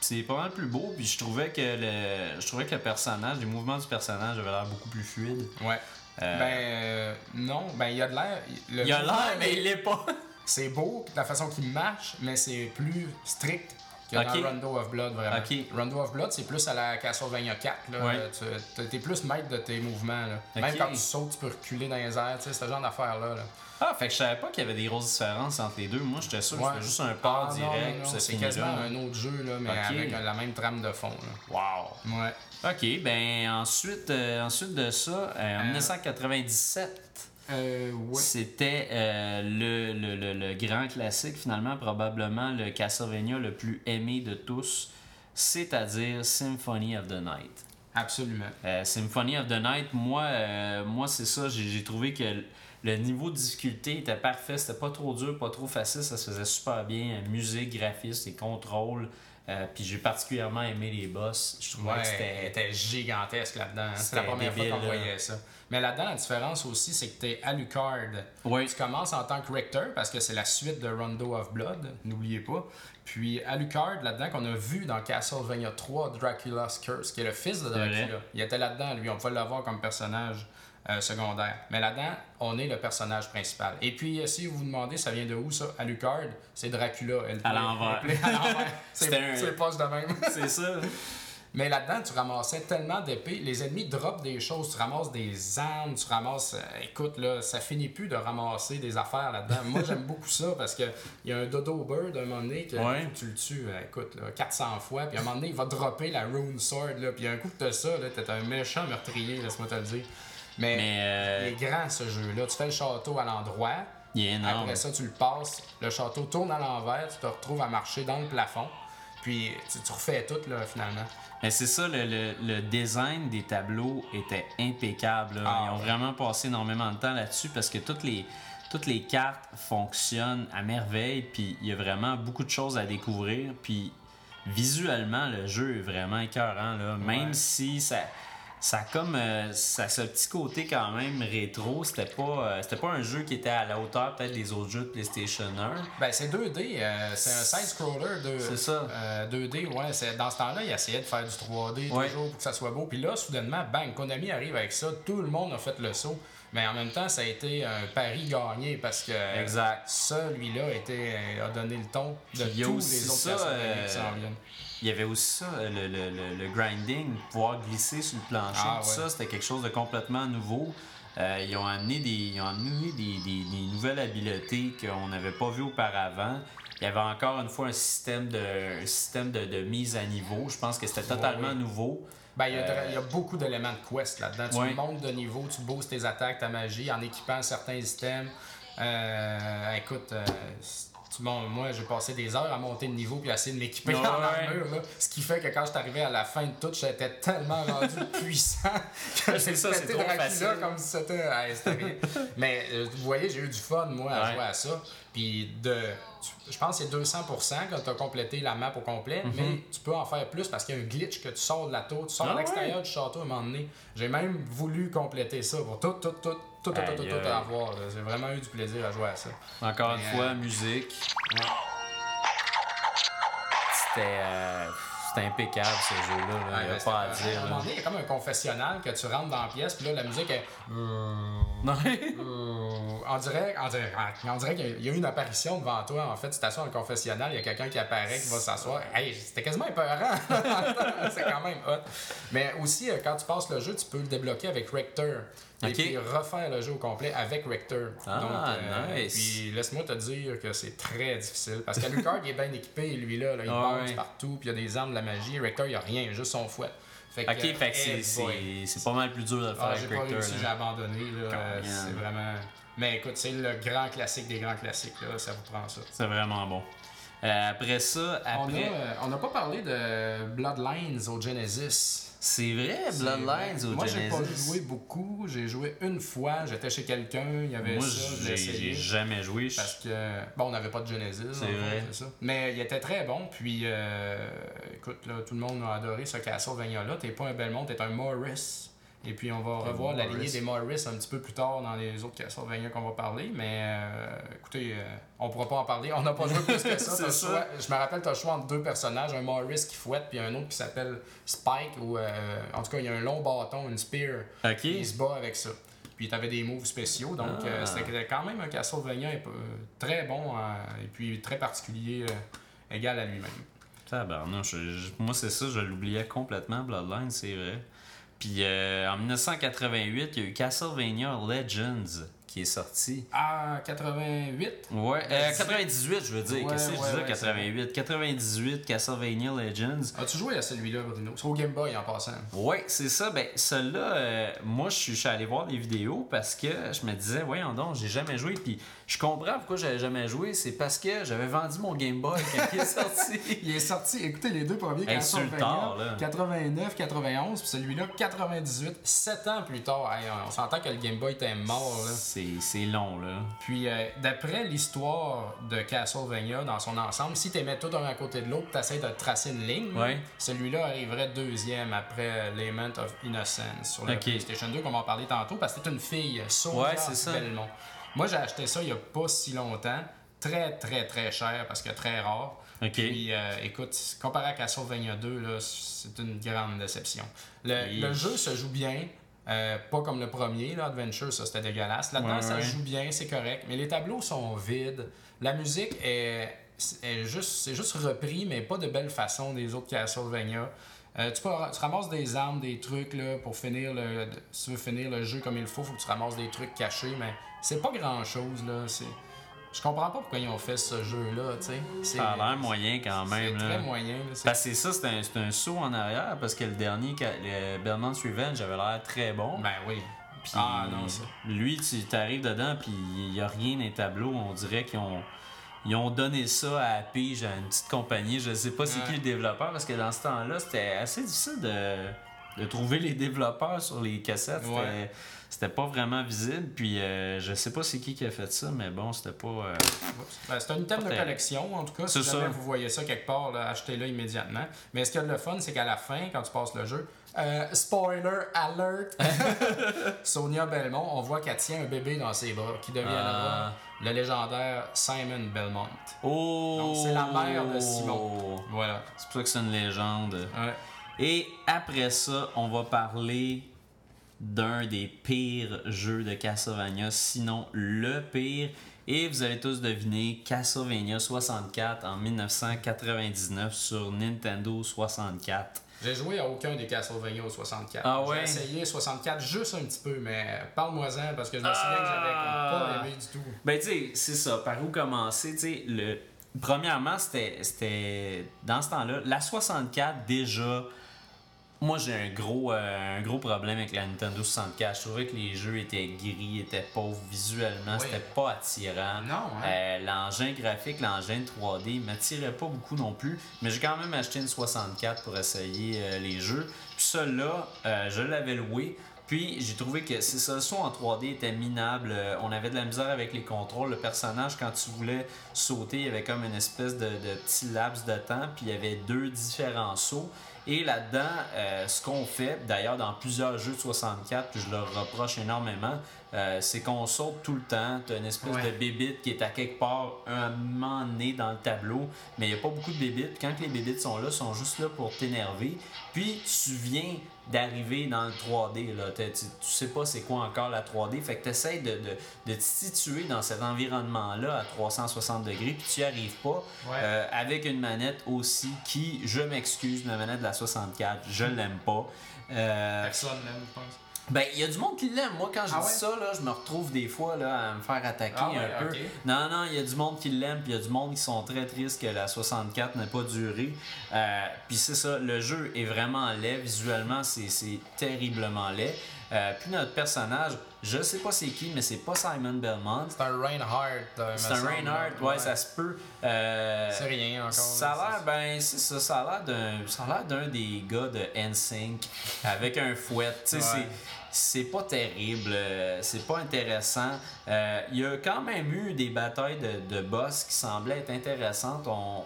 c'est pas mal plus beau. Puis je trouvais que le je trouvais que le personnage, les mouvements du personnage avaient l'air beaucoup plus fluides. Ouais. Euh... Ben euh, non, ben il y a de l'air. Il y a l'air, mais il l'est pas. c'est beau la façon qu'il marche, mais c'est plus strict que okay. dans Rondo of Blood, vraiment. Okay. Rondo of Blood, c'est plus à la Castlevania 4. Là. Ouais. Tu es plus maître de tes mouvements. Là. Okay. Même quand tu sautes, tu peux reculer dans les airs, ce genre d'affaires-là. Là. Ah, fait que je savais pas qu'il y avait des grosses différences entre les deux. Moi, j'étais sûr que ouais. c'était juste un pas ah, direct. C'est quasiment là. un autre jeu, là, mais avec la même trame de fond. Là. Wow! Ouais. Ok, ben ensuite, euh, ensuite de ça, euh, en 1997, euh, ouais. C'était euh, le, le, le, le, grand classique, finalement, probablement le Castlevania le plus aimé de tous, c'est-à-dire Symphony of the Night. Absolument. Euh, Symphony of the Night, moi, euh, moi c'est ça, j'ai trouvé que le niveau de difficulté était parfait, c'était pas trop dur, pas trop facile, ça se faisait super bien, musique, graphisme et contrôle. Euh, puis j'ai particulièrement aimé les boss. Je trouvais ouais, que c'était gigantesque là-dedans. Hein. C'était la première débile, fois qu'on voyait ça. Mais là-dedans, la différence aussi, c'est que tu es Alucard. Oui. Tu commences en tant que Rector parce que c'est la suite de Rondo of Blood, n'oubliez pas. Puis Alucard, là-dedans, qu'on a vu dans Castlevania 3, Dracula's Curse, qui est le fils de Dracula. Il était là-dedans, lui. On pouvait l'avoir comme personnage euh, secondaire. Mais là-dedans, on est le personnage principal. Et puis, si vous vous demandez, ça vient de où ça Alucard, c'est Dracula. Elle à l'envers. c'est un... pas de même. c'est ça. Mais là-dedans, tu ramassais tellement d'épées. Les ennemis droppent des choses. Tu ramasses des armes, tu ramasses. Euh, écoute, là, ça finit plus de ramasser des affaires là-dedans. Moi, j'aime beaucoup ça parce qu'il y a un dodo bird à un moment donné que ouais. tu le tues, euh, écoute, là, 400 fois. Puis à un moment donné, il va dropper la rune sword. Là, puis un coup que tu ça, t'es un méchant meurtrier, laisse-moi te le dire. Mais, Mais euh... il est grand ce jeu-là. Tu fais le château à l'endroit. Il est énorme. Après ça, tu le passes. Le château tourne à l'envers. Tu te retrouves à marcher dans le plafond. Puis tu, tu refais tout là, finalement. Mais c'est ça, le, le, le, design des tableaux était impeccable. Ah, Ils ont ouais. vraiment passé énormément de temps là-dessus parce que toutes les, toutes les cartes fonctionnent à merveille. Puis il y a vraiment beaucoup de choses à découvrir. Puis visuellement, le jeu est vraiment écœurant. Là. Même Ouais. si ça. Ça a comme euh, ça a ce petit côté quand même rétro, c'était pas euh, c'était pas un jeu qui était à la hauteur peut-être des autres jeux de PlayStation 1. Ben c'est 2D, euh, c'est un side scroller de C'est ça. euh, 2D, ouais, c'est dans ce temps-là, il essayait de faire du 3D Ouais. toujours pour que ça soit beau. Puis là, soudainement, bang, Konami arrive avec ça, tout le monde a fait le saut. Mais en même temps, ça a été un pari gagné parce que Exact. celui-là a, donné le ton de tous les autres ça, Castlevania qui s'en viennent. Il y avait aussi ça, le, le, le, le grinding, pouvoir glisser sur le plancher, Ah, tout ouais. ça, c'était quelque chose de complètement nouveau. Euh, ils ont amené des, ils ont amené des, des- des nouvelles habiletés qu'on n'avait pas vues auparavant. Il y avait encore une fois un système de, un système de, de mise à niveau. Je pense que c'était totalement Ouais. nouveau. Ben, il, y a, Euh, il y a beaucoup d'éléments de quest là-dedans. Tu Ouais. montes de niveau, tu boostes tes attaques, ta magie en équipant certains items. Euh, écoute, euh, moi j'ai passé des heures à monter de niveau puis à essayer de m'équiper Ouais. en armure. Là. Ce qui fait que quand je suis arrivé à la fin de tout, j'étais tellement rendu puissant que j'ai ça, pété comme si c'était. Rien. Mais euh, vous voyez, j'ai eu du fun moi à Ouais. jouer à ça. Puis de. tu- Je pense que c'est 200% quand tu as complété la map au complet, mais tu peux en faire plus parce qu'il y a un glitch que tu sors de la tour, tu sors Mhm. Ah à l'extérieur du château à un moment donné. J'ai même voulu compléter ça pour tout, tout, tout, tout, tout, tout, tout, avoir. là. J'ai vraiment eu du plaisir à jouer à ça. Encore une fois, euh, musique. Ouais. C'était euh, c'était impeccable ce jeu-là. là. Il n'y a ben, pas à dire. À un là. moment donné, il y a comme un confessionnal que tu rentres dans la pièce, puis là, la musique est. Euh, on dirait, on dirait, on dirait qu'il y a- il y a eu une apparition devant toi. En fait, tu t'assois dans le confessionnal, il y a quelqu'un qui apparaît, qui va s'asseoir. Hey, c'était quasiment épeurant. c'est quand même hot. Mais aussi, quand tu passes le jeu, tu peux le débloquer avec Rector. Et Ok. puis refaire le jeu au complet avec Rector. Ah, euh, nice. Puis laisse-moi te dire que c'est très difficile. Parce qu'Alucard, il est bien équipé, lui là, là il Ah, ouais. partout, puis il y a des armes de la magie. Rector, il n'y a rien, juste son fouet. Fait que, Ok, fait que c'est- eh c'est pas mal plus dur de le faire Ah, avec là. j'ai abandonné. Euh, c'est vraiment. Mais écoute, c'est le grand classique des grands classiques. Là, ça vous prend ça. C'est vraiment bon. Euh, après ça, après. on n'a pas parlé de Bloodlines au Genesis. C'est vrai, Bloodlines vrai. au Moi, j'ai pas joué beaucoup. J'ai joué une fois. J'étais chez quelqu'un. Il y avait Moi, ça. J'ai jamais joué. Parce que, bon, on n'avait pas de Genesis. C'est vrai. ça. Mais il était très bon. Puis, euh, écoute, là, tout le monde a adoré ce Castlevania-là. T'es pas un Belmont, t'es un Morris. Et puis, on va revoir la lignée des Morris un petit peu plus tard dans les autres Castlevania qu'on va parler. Mais, euh, écoutez, euh, on pourra pas en parler. On n'a pas joué plus que ça. Choix- Je me rappelle, tu as le choix entre deux personnages un Morris qui fouette, puis un autre qui s'appelle Spike. Ou, euh, en tout cas, il y a un long bâton, une spear. Il se bat avec ça. Puis tu avais des moves spéciaux, donc Ah. euh, c'était quand même un Castlevania très bon et puis très particulier, égal à lui-même. Tabarnouche, moi c'est ça, je l'oubliais complètement, Bloodline, c'est vrai. Puis euh, en 1988, il y a eu Castlevania Legends qui est sorti. Ah, 88 Ouais, euh, 98 je veux dire. Ouais, Qu'est-ce que je ouais, disais? ouais, 88 98 Castlevania Legends. As-tu joué à celui-là, Bruno? C'est au Game Boy en passant. Ouais, c'est ça. Ben, celui-là, euh, moi, je suis je allé voir les vidéos parce que je me disais, voyons donc, j'ai jamais joué. Puis je comprends pourquoi j'avais jamais joué. C'est parce que j'avais vendu mon Game Boy quand il est sorti. Il est sorti, écoutez les deux premiers Hey, tard, là. 89, 91, puis celui-là 98, 7 ans plus tard. Hey, on s'entend que le Game Boy était mort. Là. C'est long, là. Puis, euh, d'après l'histoire de Castlevania dans son ensemble, si tu mets tout un à côté de l'autre, tu essaies de tracer une ligne, Ouais. celui-là arriverait deuxième après Lament of Innocence sur Ok. PlayStation 2 qu'on va en parler tantôt parce que c'est une fille, Sonia Ouais. Belmont. Moi, j'ai acheté ça il y a pas si longtemps. Très, très, très cher parce que très rare. Ok. Puis, euh, écoute, comparé à Castlevania 2, là, c'est une grande déception. Le, Oui. le jeu se joue bien, euh, pas comme le premier, là, Adventure, ça c'était dégueulasse. Là-dedans, Ouais, ça ouais. joue bien, c'est correct, mais les tableaux sont vides. La musique est, est juste, c'est juste repris, mais pas de belle façon des autres Castlevania. Euh, tu, peux, tu ramasses des armes, des trucs là, pour finir le. Si tu veux finir le jeu comme il faut, faut que tu ramasses des trucs cachés, mais c'est pas grand chose là. C'est, je comprends pas pourquoi ils ont fait ce jeu-là, tu sais. Ça a l'air moyen quand même, C'est très moyen. Parce que ça, c'est un, un saut en arrière parce que le dernier, le Belmont's Revenge, avait l'air très bon. Ben oui. Puis ah non, ça. Lui, tu t'arrives dedans, puis il n'y a rien dans les tableaux. On dirait qu'ils ont, ils ont donné ça à Pige, à une petite compagnie. Je sais pas c'est Ouais. qui le développeur, parce que dans ce temps-là, c'était assez difficile de, de trouver les développeurs sur les cassettes. C'était- Ouais. C'était pas vraiment visible. Puis euh, je sais pas c'est qui qui a fait ça, mais bon, c'était pas. euh, Ben, c'est un item de collection, en tout cas. Si jamais ça. vous voyez ça quelque part, achetez-le immédiatement. Mais ce qu'il y a de le fun, c'est qu'à la fin, quand tu passes le jeu, euh, spoiler alert, Sonia Belmont, on voit qu'elle tient un bébé dans ses bras qui deviendra Ah. le légendaire Simon Belmont. Oh! Donc, c'est la mère de Simon. Voilà. C'est pour ça que c'est une légende. Ouais. Et après ça, on va parler d'un des pires jeux de Castlevania, sinon le pire. Et vous avez tous deviné Castlevania 64 en 1999 sur Nintendo 64. J'ai joué à aucun des Castlevania au 64. Ah ouais? J'ai essayé 64 juste un petit peu, mais parle-moi-en parce que je me souviens que j'avais Ah! pas aimé du tout. Ben, tu sais, c'est ça. Par où commencer? Tu sais, le... premièrement, c'était. Dans ce temps-là, la 64, déjà. Moi, j'ai un gros, euh, un gros problème avec la Nintendo 64. Je trouvais que les jeux étaient gris, étaient pauvres visuellement, Oui. c'était pas attirant. Non, hein? Euh, l'engin graphique, l'engin 3D m'attirait pas beaucoup non plus, mais j'ai quand même acheté une 64 pour essayer euh, les jeux. Puis ça là, je l'avais loué. Puis j'ai trouvé que le son en 3D était minable. Euh, on avait de la misère avec les contrôles. Le personnage, quand tu voulais sauter, il y avait comme une espèce de, de petit laps de temps. Puis il y avait deux différents sauts. Et là-dedans, euh, ce qu'on fait, d'ailleurs dans plusieurs jeux de 64, puis je leur reproche énormément, euh, c'est qu'on saute tout le temps. Tu as une espèce Ouais. de bébite qui est à quelque part un moment donné dans le tableau, mais il n'y a pas beaucoup de bébites. Quand les bébites sont là, ils sont juste là pour t'énerver. Puis tu viens d'arriver dans le 3D. Là. Tu, tu sais pas c'est quoi encore la 3D. Fait que tu essaies de, de, de te situer dans cet environnement-là à 360 degrés, puis tu n'y arrives pas Ouais. euh, avec une manette aussi qui, je m'excuse, ma manette de la 64, je l'aime pas. Euh, Personne n'aime, je pense. Ben, il y a du monde qui l'aime. Moi, quand je Ah dis ouais? ça, là, je me retrouve des fois là, à me faire attaquer Ah ouais, un peu. Non, non, il y a du monde qui l'aime, puis il y a du monde qui sont très tristes que la 64 n'ait pas duré. Euh, puis c'est ça, le jeu est vraiment laid. Visuellement, c'est terriblement laid. Euh, puis notre personnage, je sais pas c'est qui, mais c'est pas Simon Belmont. C'est un Reinhardt. euh, C'est un. Reinhardt, ouais, ça se peut. Euh, C'est rien encore. ça a l'air, ben, c'est ça, ça a l'air d'un, ça a l'air d'un des gars de NSYNC avec un fouet. Tu sais, Ouais. c'est, c'est pas terrible, c'est pas intéressant. Euh, Il y a quand même eu des batailles de, de boss qui semblaient être intéressantes. On,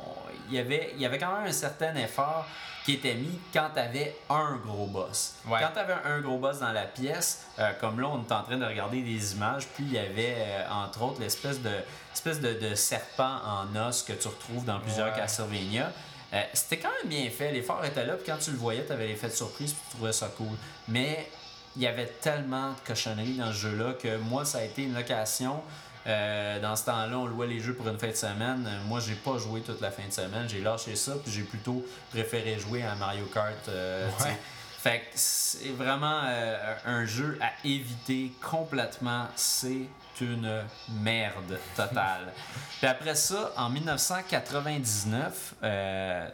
il y avait, il y avait quand même un certain effort qui était mis quand tu avais un gros boss. Ouais. Quand tu avais un gros boss dans la pièce, euh, comme là, on est en train de regarder des images, puis il y avait, euh, entre autres, l'espèce de, espèce de, de serpent en os que tu retrouves dans plusieurs Ouais. Castlevania. Euh, C'était quand même bien fait, l'effort était là, puis quand tu le voyais, tu avais l'effet de surprise, puis tu trouvais ça cool. Mais il y avait tellement de cochonneries dans ce jeu-là que moi, ça a été une location. Euh, dans ce temps-là, on louait les jeux pour une fin de semaine. Euh, Moi, j'ai pas joué toute la fin de semaine. J'ai lâché ça, puis j'ai plutôt préféré jouer à Mario Kart. euh. Ouais. Fait que c'est vraiment euh, un jeu à éviter complètement. C'est une merde totale. Puis après ça, en 1999, euh,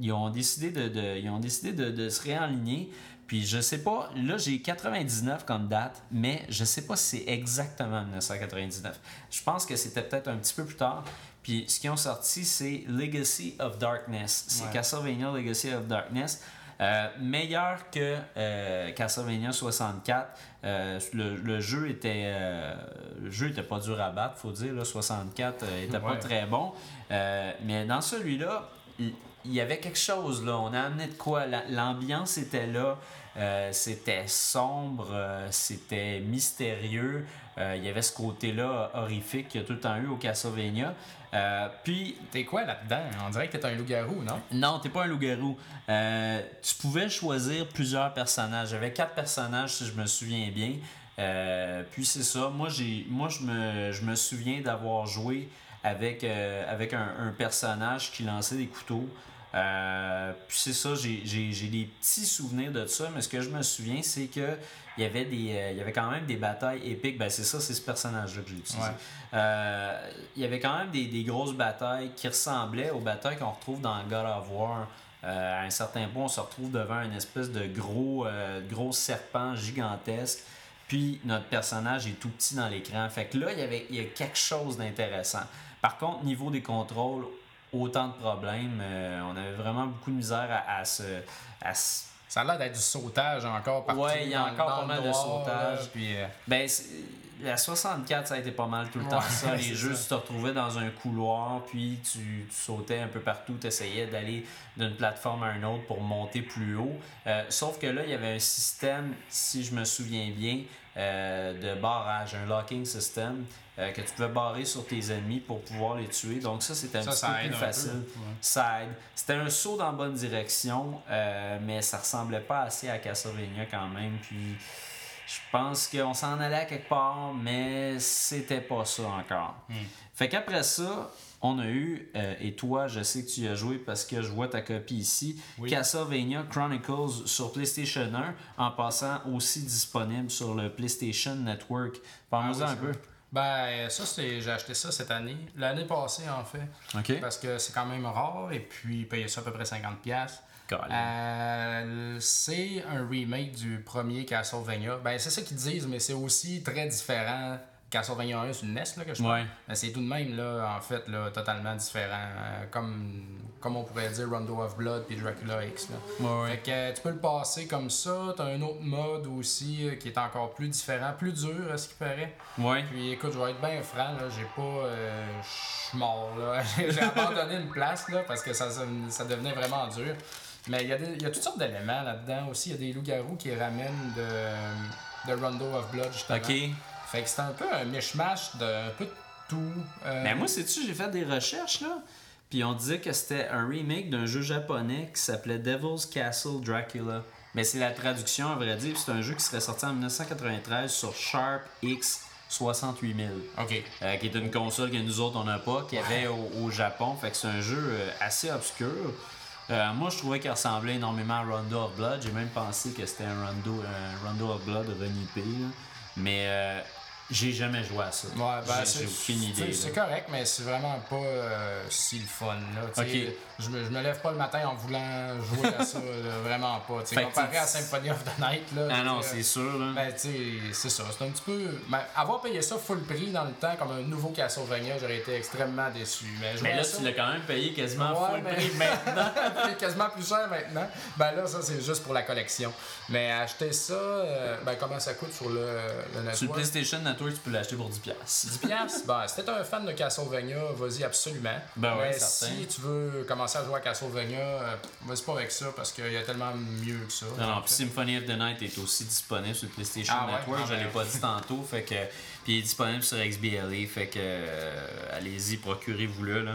ils ont décidé de, de- ils ont décidé de, de se réaligner. Puis je sais pas, là j'ai 99 comme date, mais je sais pas si c'est exactement 1999. Je pense que c'était peut-être un petit peu plus tard. Puis ce qu'ils ont sorti, c'est Legacy of Darkness. C'est Ouais. Castlevania Legacy of Darkness. Euh, meilleur que euh, Castlevania 64. Euh, le, le jeu était le jeu était pas dur à battre, faut dire. Là, 64 euh, était pas très bon. Mais dans celui-là, il y avait quelque chose là. On a amené de quoi? La- L'ambiance était là. Euh, c'était sombre, euh, c'était mystérieux. Euh, il y avait ce côté-là horrifique qu'il y a tout le temps eu au Castlevania. Puis T'es quoi là-dedans? On dirait que t'es un loup-garou, non? non, t'es pas un loup-garou. Tu pouvais choisir plusieurs personnages. J'avais quatre personnages, si je me souviens bien. Puis c'est ça. Moi, j'ai, moi je, me, je me souviens d'avoir joué avec, avec un, un personnage qui lançait des couteaux. Euh, puis c'est ça, j'ai, des petits souvenirs de ça, mais ce que je me souviens, c'est que il y avait des euh, il y avait quand même des batailles épiques. Ben c'est ça, c'est ce personnage-là que j'ai utilisé. Ouais. Euh, il y avait quand même des, des grosses batailles qui ressemblaient aux batailles qu'on retrouve dans God of War. À un certain point, on se retrouve devant une espèce de gros, gros serpent gigantesque. Puis notre personnage est tout petit dans l'écran. Fait que là, il y avait il y a quelque chose d'intéressant. Par contre, niveau des contrôles, autant de problèmes. Euh, on avait vraiment beaucoup de misère à, à se. à se- Ça a l'air d'être du sautage encore partout. Ouais, il y a encore pas mal de sautage. là, Puis, euh, Ben, la 64, ça a été pas mal tout le temps ça. Les jeux, tu te retrouvais dans un couloir, puis tu, tu sautais un peu partout, tu essayais d'aller d'une plateforme à une autre pour monter plus haut. Euh, sauf que là, il y avait un système, si je me souviens bien, euh, de barrage, un locking system, euh, que tu pouvais barrer sur tes ennemis pour pouvoir les tuer. Donc ça, c'était un Ça, petit ça peu plus peu, facile. ouais. Ça aide. C'était un saut dans la bonne direction, euh, mais ça ressemblait pas assez à Castlevania quand même. Puis Je pense qu'on s'en allait à quelque part, mais c'était pas ça encore. Fait qu'après ça, on a eu, euh, et toi, je sais que tu y as joué parce que je vois ta copie ici, Oui. Castlevania Chronicles sur PlayStation 1, en passant aussi disponible sur le PlayStation Network. Parle-nous-en Ah oui, un peu. Ben, ça, c'est, j'ai acheté ça cette année. L'année passée, en fait. OK. Parce que c'est quand même rare. Et puis, payer ça à peu près 50$. Colin. Euh, c'est un remake du premier Castlevania. Ben, c'est ça qu'ils disent, mais c'est aussi très différent. Castlevania 1 sur le NES, là, que je. Ouais. C'est tout de même, là, en fait, là, totalement différent. Euh, comme, comme on pourrait dire Rondo of Blood puis Dracula X. Là. Ouais. Fait que euh, tu peux le passer comme ça. T'as un autre mode aussi euh, qui est encore plus différent, plus dur à ce qui paraît. Ouais. Puis écoute, je vais être bien franc, là, j'ai pas. Je suis mort, là. j'ai abandonné une place, là, parce que ça, ça, devenait vraiment dur. Mais il y, a des- y a toutes sortes d'éléments là-dedans aussi. Il y a des loups-garous qui ramènent de, de Rondo of Blood, justement. OK. Fait que c'est un peu un mishmash d'un peu de tout. Euh, Mais moi, sais-tu, j'ai fait des recherches, là. Puis on disait que c'était un remake d'un jeu japonais qui s'appelait Devil's Castle Dracula. Mais c'est la traduction, à vrai dire. C'est un jeu qui serait sorti en 1993 sur Sharp X 68000. Ok. euh, qui est une console que nous autres on n'a pas, qu'il y avait au, au Japon. Fait que c'est un jeu euh, assez obscur. Euh, moi, je trouvais qu'il ressemblait énormément à Rondo of Blood. J'ai même pensé que c'était un Rondo, un Rondo of Blood renippé. là. Mais euh, j'ai jamais joué à ça. Ouais, ben, J'ai- aucune idée. c'est- correct, mais c'est vraiment pas euh, si le fun. Là, tu sais. Ok. Je, me, je me lève pas le matin en voulant jouer à ça, là, vraiment pas. Fait Comparé à Symphony of the Night, là, Ah non, c'est sûr. Là. Ben, c'est ça. C'est un petit peu. ben, avoir payé ça full prix dans le temps comme un nouveau Castlevania, j'aurais été extrêmement déçu. Mais, mais là, ça- tu l'as quand même payé quasiment Ouais, full mais- prix maintenant. quasiment plus cher maintenant. Ben là, ça, c'est juste pour la collection. Mais acheter ça, euh, ben comment ça coûte sur le, le Sur le? PlayStation Network, tu peux l'acheter pour 10$. 10 piastres? Ben, si t'es un fan de Castlevania, vas-y absolument. Ben ouais, Mais certain. si tu veux commencer à jouer à Castlevania, euh, vas-y pas avec ça parce qu'il y a tellement mieux que ça. Non, puis Symphony of the Night est aussi disponible sur le PlayStation Ah ouais? Network, Ah je l'ai ben. pas dit tantôt, fait que puis il est disponible sur XBLA, fait que euh, allez-y, procurez-vous-le là.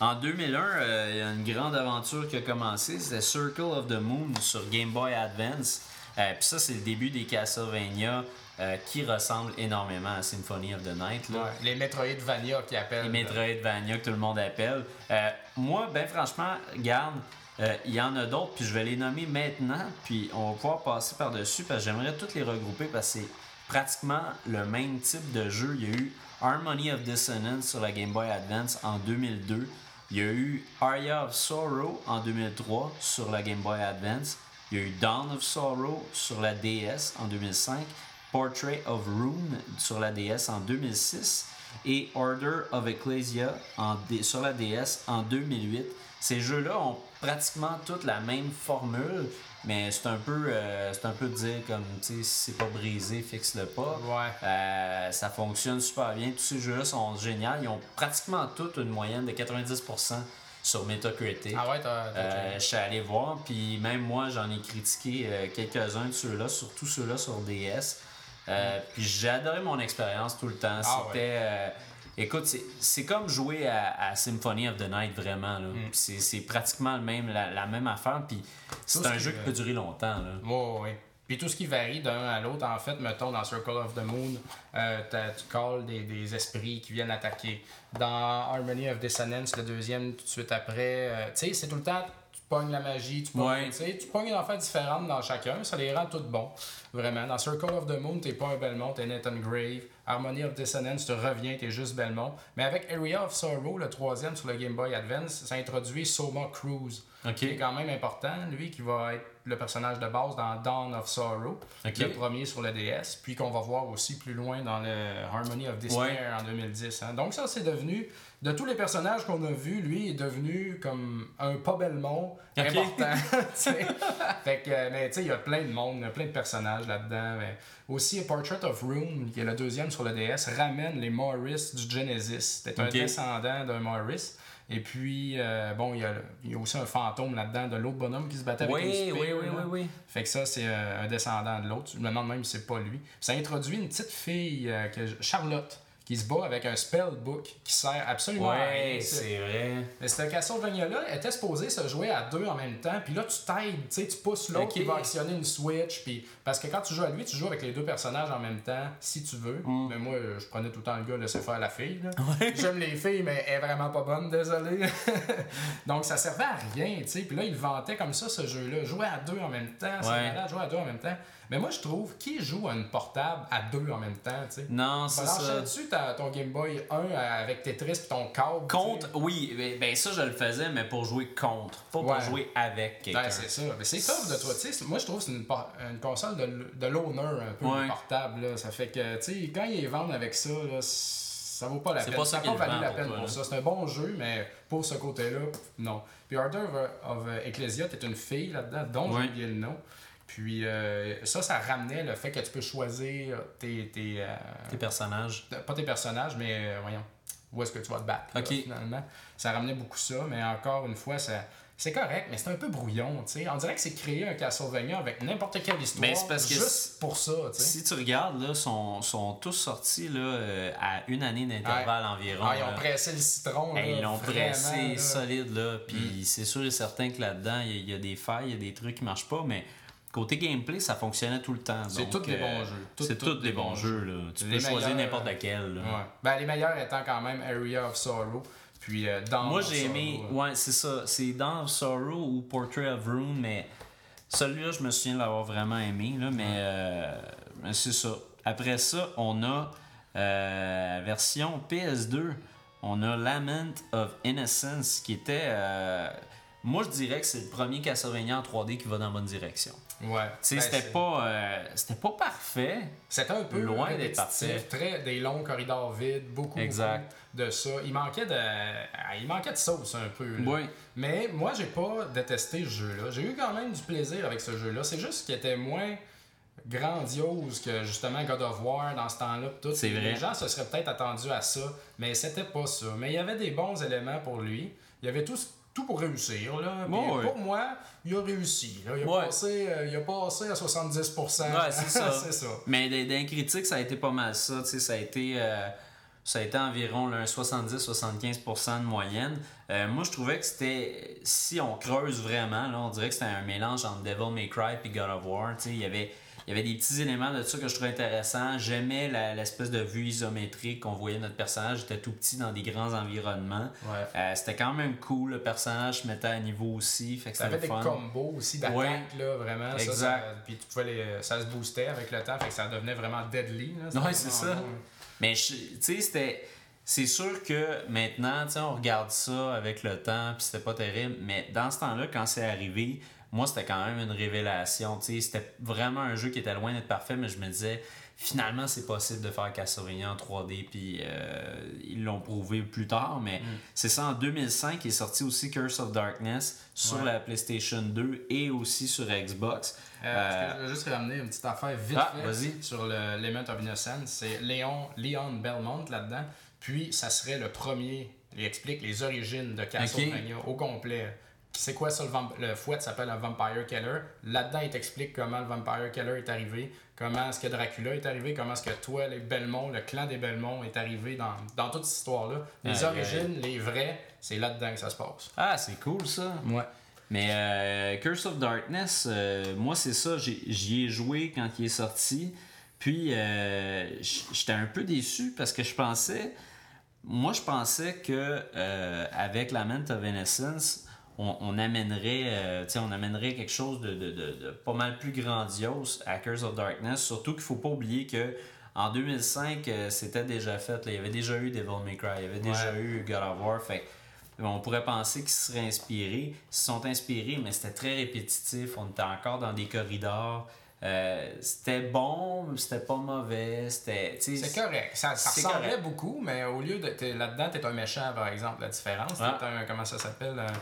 En 2001, euh, il y a une grande aventure qui a commencé, c'était Circle of the Moon sur Game Boy Advance. Euh, puis ça, c'est le début des Castlevania euh, qui ressemblent énormément à Symphony of the Night. Là. ouais, les Metroidvania qui appellent. Les Metroidvania que tout le monde appelle. Euh, moi, ben franchement, garde, euh, il y en a d'autres, puis je vais les nommer maintenant, puis on va pouvoir passer par-dessus, parce que j'aimerais toutes les regrouper, parce que c'est pratiquement le même type de jeu. Il y a eu Harmony of Dissonance sur la Game Boy Advance en 2002. Il y a eu Aria of Sorrow en 2003 sur la Game Boy Advance. Il y a eu Dawn of Sorrow sur la DS en 2005. Portrait of Rune sur la DS en 2006 et Order of Ecclesia en sur la DS en 2008. Ces jeux-là ont pratiquement toutes la même formule, mais c'est un peu euh, c'est un peu de dire comme tu sais si c'est pas brisé, fixe-le pas. Ouais. Euh, ça fonctionne super bien. Tous ces jeux-là sont géniaux. Ils ont pratiquement toutes une moyenne de 90% sur Metacritic. Ah ouais, Euh, je suis allé voir, puis même moi, j'en ai critiqué euh, quelques-uns de ceux-là, surtout ceux-là sur DS. Euh, Puis j'ai adoré mon expérience tout le temps. Ah C'était. euh, écoute, c'est- comme jouer à, à Symphony of the Night, vraiment. Mm. C'est pratiquement le même, la, la même affaire, puis c'est ce un jeu qui peut durer longtemps. Là. Ouais. Puis tout ce qui varie d'un à l'autre, en fait, mettons dans Circle of the Moon, euh, tu calls des, des esprits qui viennent attaquer. Dans Harmony of Dissonance, le deuxième, tout de suite après, euh, tu sais, c'est tout le temps, pognes la magie, tu pognes, Ouais. tu sais, tu pognes une affaire différente dans chacun, ça les rend tous bons. Vraiment. Dans Circle of the Moon, t'es pas un Belmont, t'es Nathan Grave. Harmony of Dissonance, tu reviens, t'es juste Belmont. Mais avec Area of Sorrow, le troisième sur le Game Boy Advance, ça introduit Soma Cruise Ok. qui est quand même important, lui, qui va être le personnage de base dans Dawn of Sorrow, Ok. le premier sur le DS, puis qu'on va voir aussi plus loin dans le Harmony of Despair Ouais. en 2010. hein. Donc ça, c'est devenu, de tous les personnages qu'on a vus, lui est devenu comme un pas Belmont Ok. important. fait que, euh, mais tu sais, il y a plein de monde, il y a plein de personnages là-dedans. mais Aussi, Portrait of Rune, qui est le deuxième sur le DS, ramène les Morris du Genesis. C'est un descendant d'un Morris. Et puis, euh, bon, il y, a, il y a aussi un fantôme là-dedans de l'autre bonhomme qui se battait avec une Oui, oui, oui, oui. Fait que ça, c'est euh, un descendant de l'autre. Je me demande même si c'est pas lui. Ça introduit une petite fille, euh, que, Charlotte, qui se bat avec un spellbook qui sert absolument à rien. C'est vrai. Mais ce Castlevania-là était supposé se jouer à deux en même temps, puis là tu t'aides, tu sais, tu pousses l'autre qui va actionner une switch, puis parce que quand tu joues à lui, tu joues avec les deux personnages en même temps, si tu veux. Mm. Mais moi, je prenais tout le temps le gars, laisser faire la fille. J'aime les filles, mais elle est vraiment pas bonne, désolé. Donc ça servait à rien, tu sais. Puis là, il vantait comme ça ce jeu-là, jouer à deux en même temps, c'est Ouais. malade, jouer à deux en même temps. Mais moi, je trouve, qui joue à une portable à deux en même temps, tu sais? Non, c'est ça. Ta- ton Game Boy 1 avec Tetris puis ton câble? tu? Contre, oui, ben- ben ça je le faisais, mais pour jouer contre, pas pour jouer avec quelqu'un. Ben, c'est ça. Mais c'est tough de toi. Tu sais, moi, je trouve que c'est une, une console de, de l'honneur un peu Ouais. portable. Là. Ça fait que, tu sais, quand ils vendent avec ça, là, ça vaut pas la C'est peine. pas ça n'a pas valu la peine toi, pour là. ça. C'est un bon jeu, mais pour ce côté-là, non. Puis Order of, Ecclesia, t'es une fille là-dedans, dont Ouais. j'ai oublié le nom. Puis euh, ça, ça ramenait le fait que tu peux choisir tes. tes, euh, Tes personnages. pas tes personnages, mais euh, voyons, où est-ce que tu vas te battre, là, finalement. Ça ramenait beaucoup ça, mais encore une fois, ça, c'est correct, mais c'est un peu brouillon, tu sais. On dirait que c'est créer un Castlevania avec n'importe quelle histoire, Mais c'est parce que juste pour ça, tu sais. Si tu regardes, là, sont, sont tous sortis là, euh, à une année d'intervalle environ. Ah, ils ont pressé le citron, là, ils l'ont pressé là. solide, là. Puis c'est sûr et certain que là-dedans, il y, y a des failles, il y a des trucs qui marchent pas, mais côté gameplay, ça fonctionnait tout le temps. C'est tous des euh, bons jeux. Tout- C'est tous des bons jeux, là. Tu Les peux choisir n'importe euh, lequel, là. Ouais. Ben, les meilleurs étant quand même Area of Sorrow, puis euh, Moi, j'ai aimé. Ouais, c'est ça. C'est Dawn of Sorrow ou Portrait of Rune, mais celui-là, je me souviens l'avoir vraiment aimé, là, mais, euh, mais c'est ça. Après ça, on a euh, version PS2. On a Lament of Innocence qui était. euh, moi, je dirais que c'est le premier Castlevania en 3D qui va dans la bonne direction. Ouais. Ben, c'était pas, euh, c'était pas parfait. C'était un peu Loin d'être parfait. Très, des longs corridors vides, beaucoup, Exact. de ça. Il manquait de, ah, il manquait de sauce un peu. là. Oui. Mais moi, j'ai pas détesté ce jeu-là. J'ai eu quand même du plaisir avec ce jeu-là. C'est juste qu'il était moins grandiose que justement God of War dans ce temps-là. tout. C'est vrai. Les gens se seraient peut-être attendus à ça, mais c'était pas ça. Mais il y avait des bons éléments pour lui. Il y avait tout, tout pour réussir. Là. Ouais. Pour moi, il a réussi. là. Il, a Ouais. passé, euh, il a passé à 70%. Ouais, c'est ça. ça. Mais des, des critiques, ça a été pas mal ça. Ça a été, euh, ça a été environ là, un 70-75% de moyenne. Euh, moi, je trouvais que c'était, si on creuse vraiment, là, on dirait que c'était un mélange entre Devil May Cry et God of War. Il y avait, il y avait des petits éléments de ça que je trouvais intéressants. J'aimais l'espèce de vue isométrique qu'on voyait notre personnage. était tout petit dans des grands environnements. Ouais. Euh, c'était quand même cool. Le personnage se mettait à niveau aussi. Fait que Ça le des fun. combos aussi d'attaque, Ouais. là, vraiment. Exact. ça, puis tu pouvais les, ça se boostait avec le temps, fait que ça devenait vraiment deadly. Là, Ouais, c'est ça. bon. Mais tu sais, c'était. C'est sûr que maintenant, on regarde ça avec le temps, puis c'était pas terrible. Mais dans ce temps-là, quand c'est arrivé, moi, c'était quand même une révélation. C'était vraiment un jeu qui était loin d'être parfait, mais je me disais, finalement, c'est possible de faire Castlevania en 3D, puis euh, ils l'ont prouvé plus tard. Mais c'est ça, en 2005, il est sorti aussi Curse of Darkness sur Ouais. la PlayStation 2 et aussi sur Xbox. Euh, Euh, Je vais juste ramener une petite affaire vite Ah, fait vas-y. sur le Lament of Innocence. C'est Léon, Leon Belmont là-dedans. Puis ça serait le premier. Il explique les origines de Castlevania au complet. C'est quoi ça, le, vamp- le fouet s'appelle un Vampire Killer? Là-dedans, il t'explique comment le Vampire Killer est arrivé, comment est-ce que Dracula est arrivé, comment est-ce que toi, les Belmont, le clan des Belmont est arrivé dans, dans toute cette histoire-là. Les origines, les vrais, c'est là-dedans que ça se passe. Ah, c'est cool ça. Ouais. Mais euh, Curse of Darkness, euh, moi c'est ça, j'ai- j'y ai joué quand il est sorti. Puis euh, j'étais un peu déçu parce que je pensais, moi je pensais que avec Lament of Innocence, on, on amènerait, euh, on amènerait quelque chose de, de- de- de pas mal plus grandiose à Curse of Darkness. Surtout qu'il faut pas oublier que en 2005, euh, c'était déjà fait. là. Il y avait déjà eu Devil May Cry, il y avait déjà Ouais. eu God of War. Fait on pourrait penser qu'ils se seraient inspirés. Ils se sont inspirés, mais c'était très répétitif. On était encore dans des corridors. Euh, c'était bon, mais c'était pas mauvais. C'était. C'est correct. Ça, ça ressemblait correct. beaucoup, mais au lieu de. Là-dedans, t'es un méchant, par exemple. La différence, t'es un. Comment ça s'appelle un,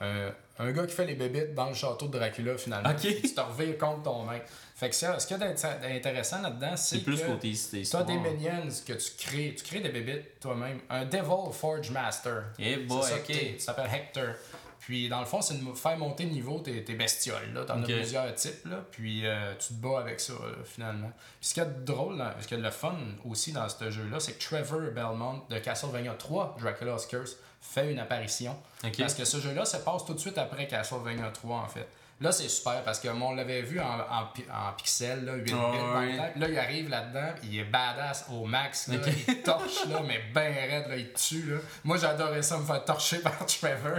un- un gars qui fait les bébites dans le château de Dracula, finalement. Ok. Puis Tu te revires contre ton maître. Fait que ça, ce qu'il y a d'int- d'intéressant là-dedans, c'est plus que côté tu histoire. as des minions que tu crées. Tu crées des bébites toi-même. Un Devil Forge Master. Eh C'est boy, ça que t'appelles Hector. Puis dans le fond, c'est de faire monter le niveau tes, tes bestioles. Là. T'en as plusieurs types, là, puis euh, tu te bats avec ça, là, finalement. Puis ce qu'il y a de drôle, ce qu'il y a de le fun aussi dans ce jeu-là, c'est que Trevor Belmont de Castlevania 3, Dracula's Curse, fait une apparition. Parce que ce jeu-là se passe tout de suite après Castlevania 3, en fait. Là, c'est super parce que moi, on l'avait vu en, en, pi- en pixel, là, 8 bits Ouais, dans le ouais. temps. Puis Là, il arrive là-dedans, il est badass au max. Là. Il torche, là, mais ben raide, là, il tue. Là. Moi, j'adorais ça, me faire torcher par Trevor.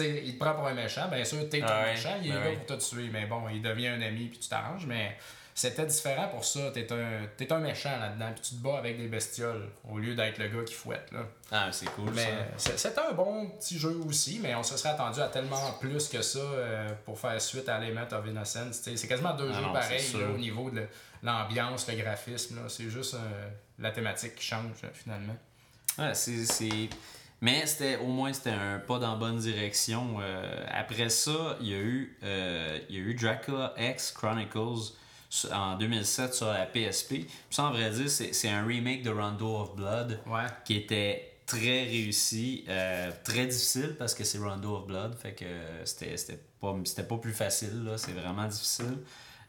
il te prend pour un méchant. Bien sûr, t'es Ah un ouais, méchant, il est ben là ouais. pour te tuer. Mais bon, il devient un ami, puis tu t'arranges. Mais c'était différent pour ça. T'es un, t'es un méchant là-dedans, puis tu te bats avec des bestioles au lieu d'être le gars qui fouette. Là. Ah, c'est cool Mais ça. c'est- c'était un bon petit jeu aussi, mais on se serait attendu à tellement plus que ça euh, pour faire suite à Element of Innocence. C'est quasiment deux Ah jeux non, pareils là, au niveau de l'ambiance, le graphisme. là. C'est juste euh, la thématique qui change euh, finalement. Ouais, c'est, c'est- Mais c'était au moins c'était un pas dans la bonne direction. Euh, après ça, il y a eu il y a eu Dracula X Chronicles en 2007 sur la PSP. En vrai dire, c'est, c'est un remake de Rondo of Blood Ouais. qui était très réussi, euh, très difficile parce que c'est Rondo of Blood, fait que euh, c'était, c'était, pas, c'était pas plus facile, là, c'est vraiment difficile.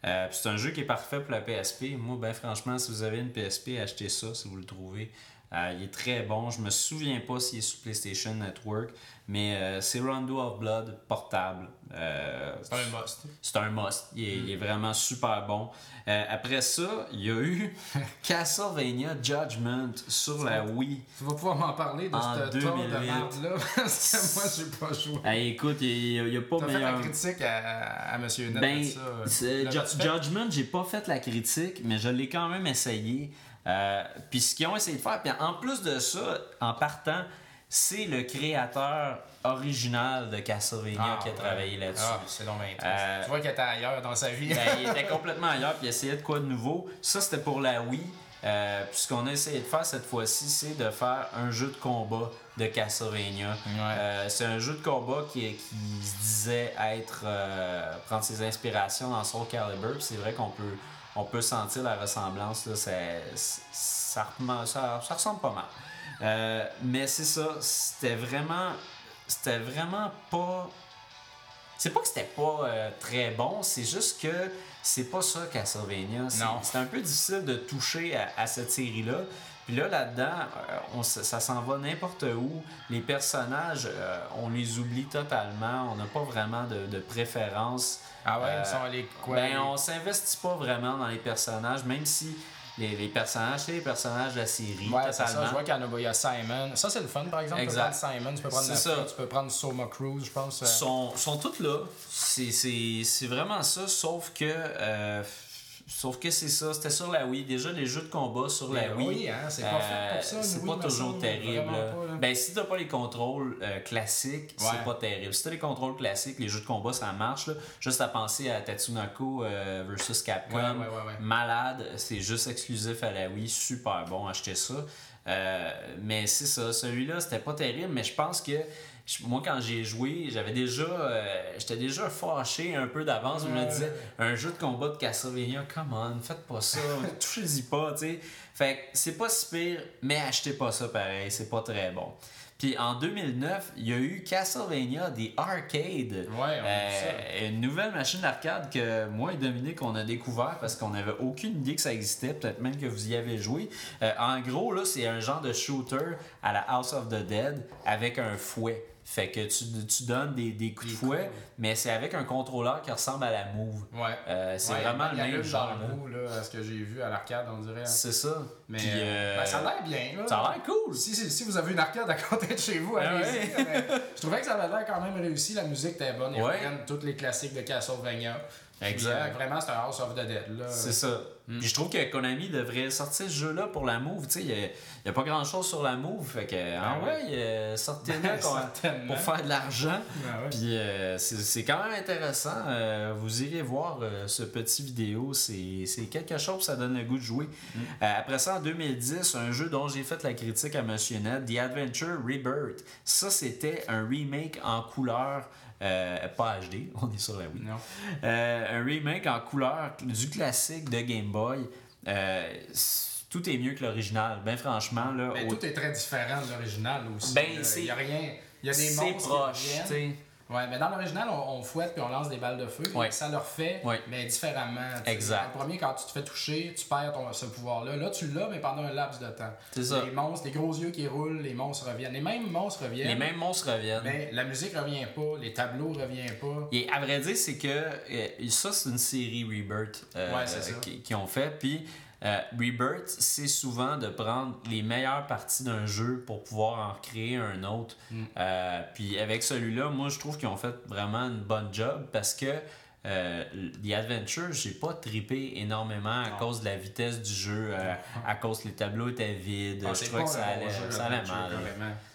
Euh, c'est un jeu qui est parfait pour la PSP. Moi, ben franchement, si vous avez une PSP, achetez ça si vous le trouvez. Euh, il est très bon. Je me souviens pas s'il est sur PlayStation Network, mais euh, c'est Rondo of Blood portable. Euh, C'est un must. c'est un must. Il est, il est vraiment super bon. Après ça, il y a eu Castlevania Judgment sur la Wii. Tu vas pouvoir m'en parler de cette tour de 2008. merde-là parce que moi, j'ai pas joué. Écoute, il n'y a, pas T'as fait la critique à, à Monsieur Net Ben, ça. Judgment, j'ai pas fait la critique, mais je l'ai quand même essayé. Euh, puis ce qu'ils ont essayé de faire, puis en plus de ça, en partant, c'est le créateur original de Castlevania Ah, qui a ouais. travaillé là-dessus. Ah, c'est donc. Euh, Tu vois qu'il était ailleurs dans sa vie. Ben, il était complètement ailleurs, puis il essayait de quoi de nouveau. Ça, c'était pour la Wii. Euh, puis ce qu'on a essayé de faire cette fois-ci, c'est de faire un jeu de combat de Castlevania. Ouais. Euh, c'est un jeu de combat qui, qui se disait être prendre ses inspirations dans Soul Calibur. C'est vrai qu'on peut on peut sentir la ressemblance. Là, ça, ça, remen- ça- ça ressemble pas mal. Euh, mais c'est ça, c'était vraiment c'était vraiment pas c'est pas que c'était pas euh, très bon, c'est juste que c'est pas ça Castlevania. C'est- un peu difficile de toucher à, à cette série-là. Puis là, là-dedans, euh, on s- ça s'en va n'importe où. Les personnages, euh, on les oublie totalement. On n'a pas vraiment de, de préférence. ah ouais, euh, ils sont les quoi? Ben, on s'investit pas vraiment dans les personnages, même si les, les personnages, c'est les personnages de la série, Ouais, c'est ça. Je vois qu'il y en a, il y a Simon. Ça, c'est le fun, par exemple. Exact. Tu peux prendre Simon, tu peux prendre ça. tu peux prendre Soma Cruz, je pense. euh, sont, sont toutes là. C'est- vraiment ça, sauf que. euh, sauf que c'est ça, c'était sur la Wii. Déjà, les jeux de combat sur la Ben Wii. oui, hein, c'est pas fait pour ça, euh, Wii, pas toujours terrible. pas, là. Ben, si t'as pas les contrôles euh, classiques, Ouais. c'est pas terrible. Si t'as les contrôles classiques, les jeux de combat, ça marche. là. Juste à penser à Tatsunoko euh, versus Capcom. Ouais, ouais. Malade, c'est juste exclusif à la Wii. Super bon, achetez ça. Euh, mais c'est ça, celui-là, c'était pas terrible, mais je pense que moi, quand j'ai joué, j'avais déjà. euh, J'étais déjà fâché un peu d'avance. Je me disais, un jeu de combat de Castlevania, come on, faites pas ça, touchez-y pas, tu sais. Fait que c'est pas si pire, mais achetez pas ça pareil, c'est pas très bon. Puis en 2009, il y a eu Castlevania The Arcade. Ouais, on Euh, une nouvelle machine d'arcade que moi et Dominique, on a découvert parce qu'on n'avait aucune idée que ça existait, peut-être même que vous y avez joué. Euh, en gros, là, c'est un genre de shooter à la House of the Dead avec un fouet. Fait que tu, tu donnes des, des coups de fouet, coups. mais c'est avec un contrôleur qui ressemble à la Move. Ouais. Euh, c'est Ouais, vraiment il le y même genre. dans là. le bout, là, à ce que j'ai vu à l'arcade, on dirait. C'est ça. Mais Puis, euh, euh, ben, ça a l'air bien. Là. ça a l'air cool. Si, si, si vous avez une arcade à côté de chez vous, Ah allez-y. ouais. Je trouvais que ça avait l'air quand même réussi. La musique était bonne. Ils Ouais. reprennent tous les classiques de Castlevania. Puis, Exact. euh, vraiment, c'est un House of the Dead. Là. C'est ça. Mm. Puis je trouve que Konami devrait sortir ce jeu-là pour la Move. Tu sais, il n'y a, y a pas grand-chose sur la Move. Fait que, ah Ben ouais, euh, sortez-le Ben, pour faire de l'argent. Ouais. Puis euh, c'est c'est quand même intéressant. Euh, vous irez voir euh, ce petit vidéo. C'est c'est quelque chose, ça donne le goût de jouer. Mm. Euh, après ça, en 2010, un jeu dont j'ai fait la critique à Monsieur Ned, The Adventure Rebirth. Ça, c'était un remake en couleur. Euh, pas HD, on est sur la Wii. Non. Euh, un remake en couleur du classique de Game Boy. Euh, tout est mieux que l'original. Ben franchement, là. Au- tout est très différent de l'original aussi. Ben, c'est- Il y a rien. Il y a des c'est monstres proche, Ouais, mais dans l'original, on, on fouette puis on lance des balles de feu. Ouais. Ça le refait, Ouais. mais différemment. Exact. Le premier, quand tu te fais toucher, tu perds ton, ce pouvoir-là. Là, tu l'as, mais pendant un laps de temps. C'est ça. Les monstres, les gros yeux qui roulent, les monstres reviennent. Les mêmes monstres reviennent. Les mêmes monstres reviennent. Mais la musique revient pas, les tableaux reviennent pas. Et à vrai dire, c'est que euh, ça, c'est une série Rebirth euh, Ouais, c'est ça. euh, qui, qui ont fait. Puis euh, Rebirth, c'est souvent de prendre les meilleures parties d'un jeu pour pouvoir en créer un autre. Mm. Euh, puis avec celui-là, moi, je trouve qu'ils ont fait vraiment une bonne job parce que euh, The Adventure, j'ai pas trippé énormément à Non. cause de la vitesse du jeu, euh, à cause que les tableaux étaient vides. Ah, je trouvais que ça allait, jeu, ça allait mal.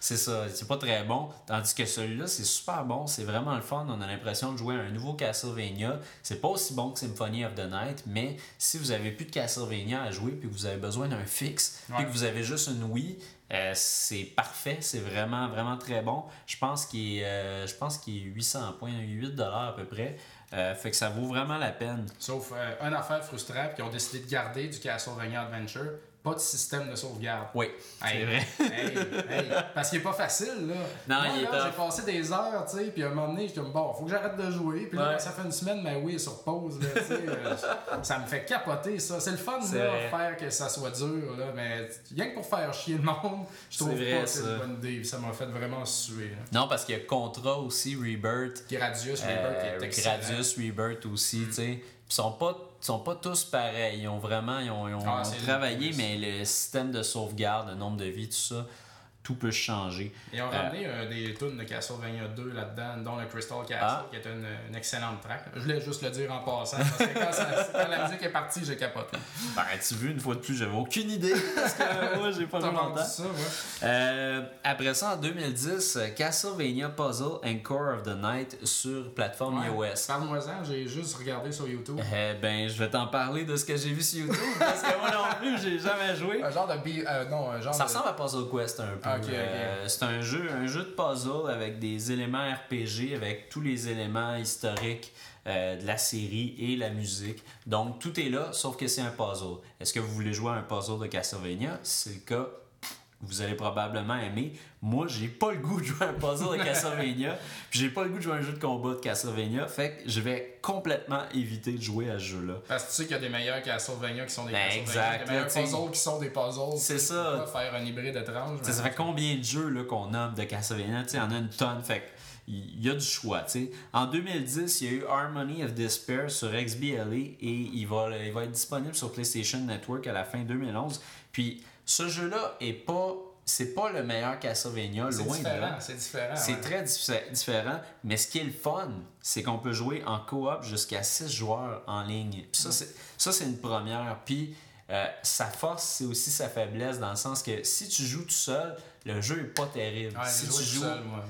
C'est ça, c'est pas très bon. Tandis que celui-là, c'est super bon, c'est vraiment le fun. On a l'impression de jouer à un nouveau Castlevania. C'est pas aussi bon que Symphony of the Night, mais si vous avez plus de Castlevania à jouer puis que vous avez besoin d'un fixe, puis Ouais. que vous avez juste une Wii, euh, c'est parfait, c'est vraiment vraiment très bon. Je pense qu'il est, euh, je pense qu'il est 800 points, 8 dollars à peu près. Euh, fait que ça vaut vraiment la peine. Sauf euh, une affaire frustrante qu'ils ont décidé de garder du Castlevania Adventure, pas de système de sauvegarde. Oui, c'est vrai. hey, hey, parce qu'il est pas facile, là. Non, Moi, il là, j'ai passé des heures, tu sais, puis à un moment donné, j'étais bon, faut que j'arrête de jouer. Puis là, Ouais. ça fait une semaine, mais oui, sur pause, là, euh, ça me fait capoter, ça. C'est le fun, C'est là, vrai. faire que ça soit dur, là, mais rien que pour faire chier le monde, je trouve vrai, pas que c'est une bonne idée. Ça m'a fait vraiment suer, là. Non, parce qu'il y a Contra aussi, Rebirth. Gradius, Euh, Rebirth, qui est excellent. Mm. Gradius, Rebirth aussi, tu sais. Ils sont pas, sont pas tous pareils. Ils ont vraiment ils ont, ils ont- Ah, ils ont c'est travaillé, mais le système de sauvegarde, le nombre de vies, tout ça, tout peut changer. Ils ont Euh, ramené euh, des tunes de Castlevania 2 là-dedans, dont le Crystal Castle, Ah. qui est une, une excellente track. Je voulais juste le dire en passant, parce que quand, ça- quand la musique est partie, j'ai capoté. Ben, tu veux, une fois de plus, j'avais aucune idée parce que moi, j'ai pas longtemps. ça, ouais. Euh, après ça, en 2010, euh, Castlevania Puzzle Encore of the Night sur plateforme Ouais. iOS. Parle-moi-en, j'ai juste regardé sur YouTube. Eh ben, je vais t'en parler de ce que j'ai vu sur YouTube parce que moi non plus, j'ai jamais joué. Un genre de euh, non, un genre Ça de... ressemble à Puzzle Quest un peu. Ok. Euh, c'est un jeu, un jeu de puzzle avec des éléments RPG, avec tous les éléments historiques euh, de la série et la musique. Donc tout est là, sauf que c'est un puzzle. Est-ce que vous voulez jouer à un puzzle de Castlevania? C'est le cas, vous allez probablement aimer. Moi, j'ai pas le goût de jouer à un puzzle de Castlevania, puis j'ai pas le goût de jouer à un jeu de combat de Castlevania, fait que je vais complètement éviter de jouer à ce jeu-là. Parce que tu sais qu'il y a des meilleurs Castlevania qui sont des Ben, Castlevania, exact, des meilleurs tu sais. puzzles qui sont des puzzles. C'est Tu sais, ça. tu pas faire un hybride étrange. Ça fait combien de jeux là, qu'on nomme de Castlevania? T'sais, Il y en a une tonne. Fait que il y a du choix. t'sais. En 2010, il y a eu Harmony of Despair sur XBLA et il va, il va être disponible sur PlayStation Network à la fin 2011. Puis ce jeu-là est pas. C'est pas le meilleur Castlevania, loin de là. c'est différent. C'est ouais. très diffé- différent, mais ce qui est le fun, c'est qu'on peut jouer en coop jusqu'à 6 joueurs en ligne. Puis ça, c'est, ça, c'est une première. Puis euh, sa force, c'est aussi sa faiblesse, dans le sens que si tu joues tout seul, le jeu est pas terrible. Ouais, si tu joues,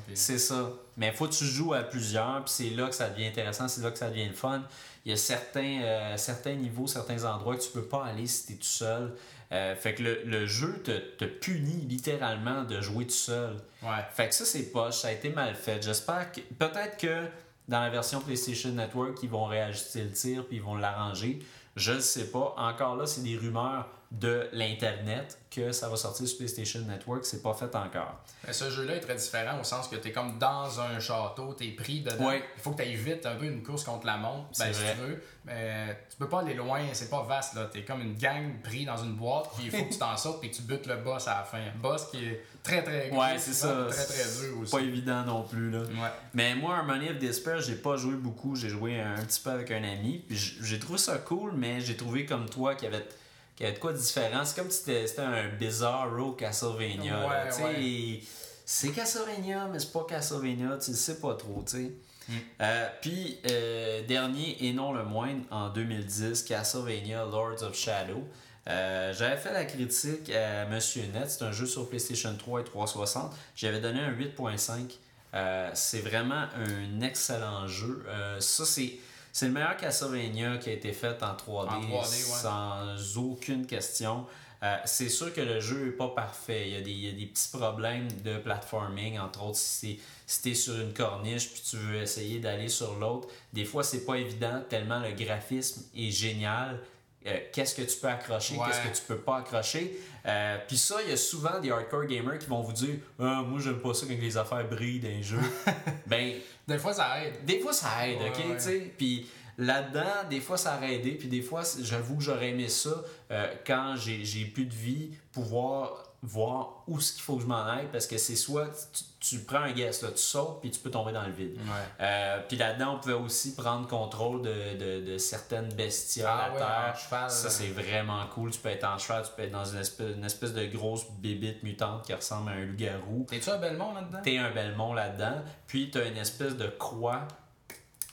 puis- c'est ça. Mais faut que tu joues à plusieurs, puis c'est là que ça devient intéressant, c'est là que ça devient le fun. Il y a certains, euh, certains niveaux, certains endroits que tu peux pas aller si tu es tout seul. Euh, fait que le, le jeu te, te punit littéralement de jouer tout seul. Ouais. Fait que ça, c'est poche, ça a été mal fait. J'espère que. Peut-être que dans la version PlayStation Network, ils vont réajuster le tir puis ils vont l'arranger. Je ne sais pas. Encore là, c'est des rumeurs de l'Internet que ça va sortir sur PlayStation Network. C'est pas fait encore. Mais ce jeu-là est très différent au sens que tu es comme dans un château, tu es pris dedans. Ouais. Il faut que tu ailles vite un peu une course contre la montre, ben, si vrai. tu veux. Mais tu peux pas aller loin, c'est pas vaste. là. Tu es comme une gang pris dans une boîte, puis il faut que tu t'en sortes que tu butes le boss à la fin. boss qui est très très gros, Ouais, c'est ça. Très très dur aussi. Pas évident non plus. Là. Ouais. Mais moi, Harmony of Despair, j'ai pas joué beaucoup. J'ai joué un petit peu avec un ami. Puis j'ai trouvé ça cool, mais j'ai trouvé comme toi qu'il y avait, qu'il y avait de quoi de différent. C'est comme si c'était un bizarro Castlevania. Ouais, Tu sais, ouais. C'est Castlevania, mais c'est pas Castlevania. Tu le sais pas trop, tu sais. Mm. Euh, puis, euh, dernier et non le moindre, en 2010, Castlevania Lords of Shadow. Euh, J'avais fait la critique à Monsieur Net, c'est un jeu sur PlayStation 3 et 360. J'avais donné un 8.5. Euh, c'est vraiment un excellent jeu. Euh, ça, c'est. C'est le meilleur Castlevania qui a été fait en 3D, En 3D, ouais. sans aucune question. Euh, c'est sûr que le jeu n'est pas parfait. Il y, a des, il y a des petits problèmes de platforming, entre autres si tu es sur une corniche puis tu veux essayer d'aller sur l'autre. Des fois, c'est pas évident tellement le graphisme est génial. Euh, qu'est-ce que tu peux accrocher, Ouais. qu'est-ce que tu peux pas accrocher. Euh, Puis ça, il y a souvent des hardcore gamers qui vont vous dire Ah, Moi, j'aime pas ça quand les affaires brillent dans les jeux. ben, Des fois, ça aide. des fois, ça aide, Ouais, ok? ouais. tu sais. Puis là-dedans, des fois, ça aurait aidé. Puis des fois, j'avoue que j'aurais aimé ça euh, quand j'ai plus de vie, pouvoir voir où ce qu'il faut que je m'en aille. Parce que c'est soit tu, tu prends un là, tu sautes, puis tu peux tomber dans le vide. Ouais. Euh, puis là-dedans, on pouvait aussi prendre contrôle de, de, de certaines bestioles Ah à ouais, terre. en cheval, Ça, c'est vraiment cool. Tu peux être en cheval, tu peux être dans une espèce, une espèce de grosse bébite mutante qui ressemble à un loup-garou. T'es-tu un Belmont là-dedans? T'es un belmont là-dedans, puis t'as une espèce de croix.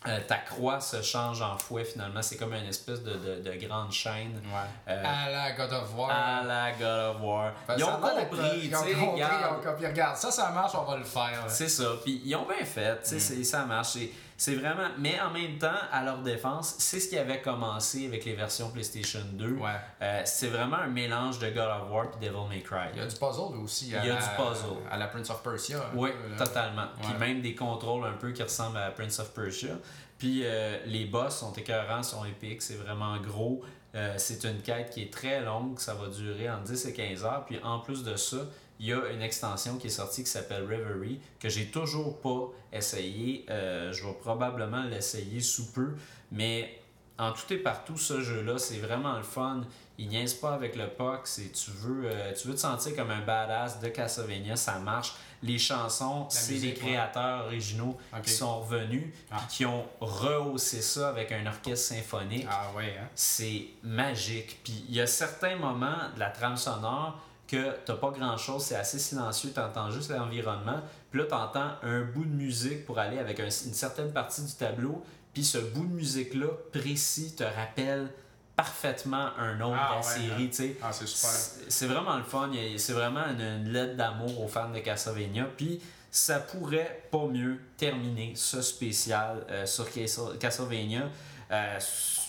Euh, ta croix se change en fouet finalement. C'est comme une espèce de, de, de grande chaîne. Ouais. Euh, à la God of War. À la God of War. Ils ont compris, Ils ont compris, ils ont compris. Regarde, ça, ça marche, on va le faire. C'est ça. Puis ils ont bien fait, c'est- ça marche. C'est vraiment. Mais en même temps, à leur défense, c'est ce qui avait commencé avec les versions PlayStation 2. Ouais. Euh, c'est vraiment un mélange de God of War et Devil May Cry. Il y a du puzzle aussi. à Il y a la- du puzzle. À la Prince of Persia. un Oui, totalement. Puis Ouais. même des contrôles un peu qui ressemblent à Prince of Persia. Puis euh, les boss sont écœurants, sont épiques, c'est vraiment gros. Euh, c'est une quête qui est très longue, ça va durer entre 10 et 15 heures. Puis en plus de ça, il y a une extension qui est sortie qui s'appelle Reverie, que j'ai toujours pas essayé. Euh, je vais probablement l'essayer sous peu. Mais en tout et partout, ce jeu-là, c'est vraiment le fun. Il niaise pas avec le POC. C'est, tu, veux, euh, tu veux te sentir comme un badass de Castlevania, ça marche. Les chansons, c'est les ouais. créateurs originaux qui sont revenus Ah. puis qui ont rehaussé ça avec un orchestre symphonique. Ah ouais, hein? C'est magique. Puis il y a certains moments de la trame sonore que t'as pas grand chose, c'est assez silencieux, t'entends juste l'environnement. Puis là, t'entends un bout de musique pour aller avec un- une certaine partie du tableau. Puis ce bout de musique-là, précis, te rappelle parfaitement un autre Ah de la ouais, série, hein? tu sais. Ah, c'est super. C'est c'est vraiment le fun. C'est vraiment une, une lettre d'amour aux fans de Castlevania. Puis ça pourrait pas mieux terminer ce spécial euh, sur Castle- Castlevania. Euh,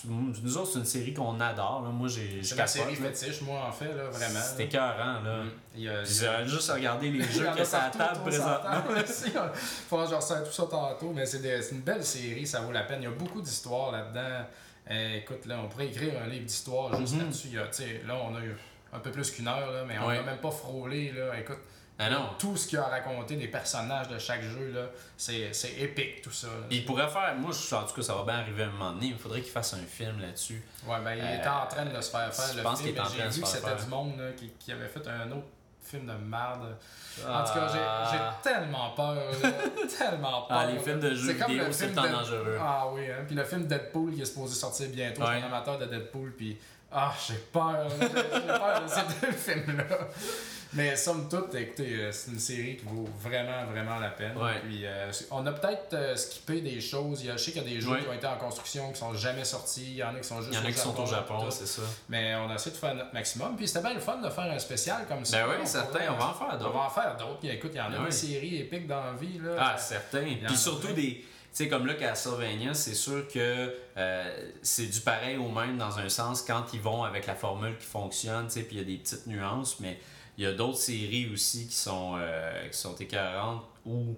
nous autres, c'est une série qu'on adore. là. Moi, j'ai C'est la série là. fétiche, moi, en fait, là, vraiment. C'est écœurant, là. Mm. J'ai juste regardé les jeux sur la partout table présentement. Faut que je ressens tout ça tantôt, mais c'est des- une belle série, ça vaut la peine. Il y a beaucoup d'histoires là-dedans. Euh, écoute, là, on pourrait écrire un livre d'histoire juste Mhm. là-dessus. Là, on a eu un peu plus qu'une heure, là, mais on n'a même pas frôlé. Là. Écoute, Ah non. tout ce qu'il a raconté des personnages de chaque jeu, là, c'est c'est épique tout ça. là. Il pourrait faire. Moi, je en tout cas, ça va bien arriver à un moment donné. Il faudrait qu'il fasse un film là-dessus. Ouais, ben, il Euh, était en train de se faire faire je le pense film, qu'il est en train j'ai de vu se que faire c'était faire. du monde là, qui, qui avait fait un autre film de merde. En Ah. tout cas, j'ai- j'ai tellement peur, tellement peur. Ah, les films de jeux vidéo, c'est temps de- dangereux. Ah oui, hein. Puis le film Deadpool qui est supposé sortir bientôt. Je Ouais. suis un amateur de Deadpool, puis ah, j'ai peur. J'ai peur de ces deux films-là. Mais somme toute, écoutez, euh, c'est une série qui vaut vraiment, vraiment la peine. Ouais. Puis euh, on a peut-être euh, skippé des choses. Il y a, je sais qu'il y a des jeux Ouais. qui ont été en construction qui sont jamais sortis. Il y en a qui sont juste Il y en a qui sont au Japon, c'est ça. Mais on a essayé de faire notre maximum. Puis c'était bien le fun de faire un spécial comme ça. Ben oui, On certain, on va en faire On d'autres. va en faire d'autres. Puis écoute, il y en a Ben des oui. séries épiques dans la vie. Là. Ah, certain. Puis surtout des. Sais, comme là, Castlevania, c'est sûr que euh, c'est du pareil au même dans un sens quand ils vont avec la formule qui fonctionne, tu sais, puis il y a des petites nuances, mais il y a d'autres séries aussi qui sont, euh, qui sont écœurantes où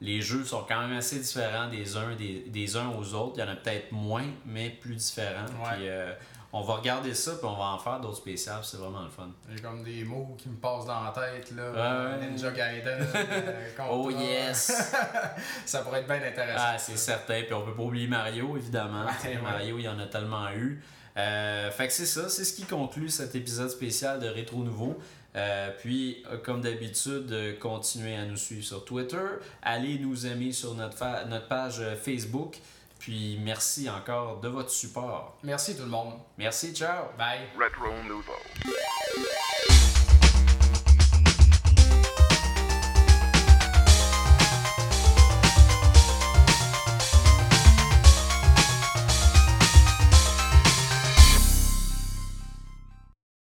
les jeux sont quand même assez différents des uns, des, des uns aux autres. Il y en a peut-être moins, mais plus différents. Ouais. Puis euh, on va regarder ça, puis on va en faire d'autres spéciales, c'est vraiment le fun. J'ai comme des mots qui me passent dans la tête. Là. Ninja Gaiden. euh, Oh yes! Ça pourrait être bien intéressant. Ah, c'est certain. Puis on peut pas oublier Mario, évidemment. Ouais. Mario, il y en a tellement eu. Euh, fait que c'est ça, c'est ce qui conclut cet épisode spécial de Rétro Nouveau. Euh, puis, comme d'habitude, continuez à nous suivre sur Twitter. Allez nous aimer sur notre, fa- notre page Facebook. Puis, merci encore de votre support. Merci tout le monde. Merci, ciao! Bye. Retro Nouveau.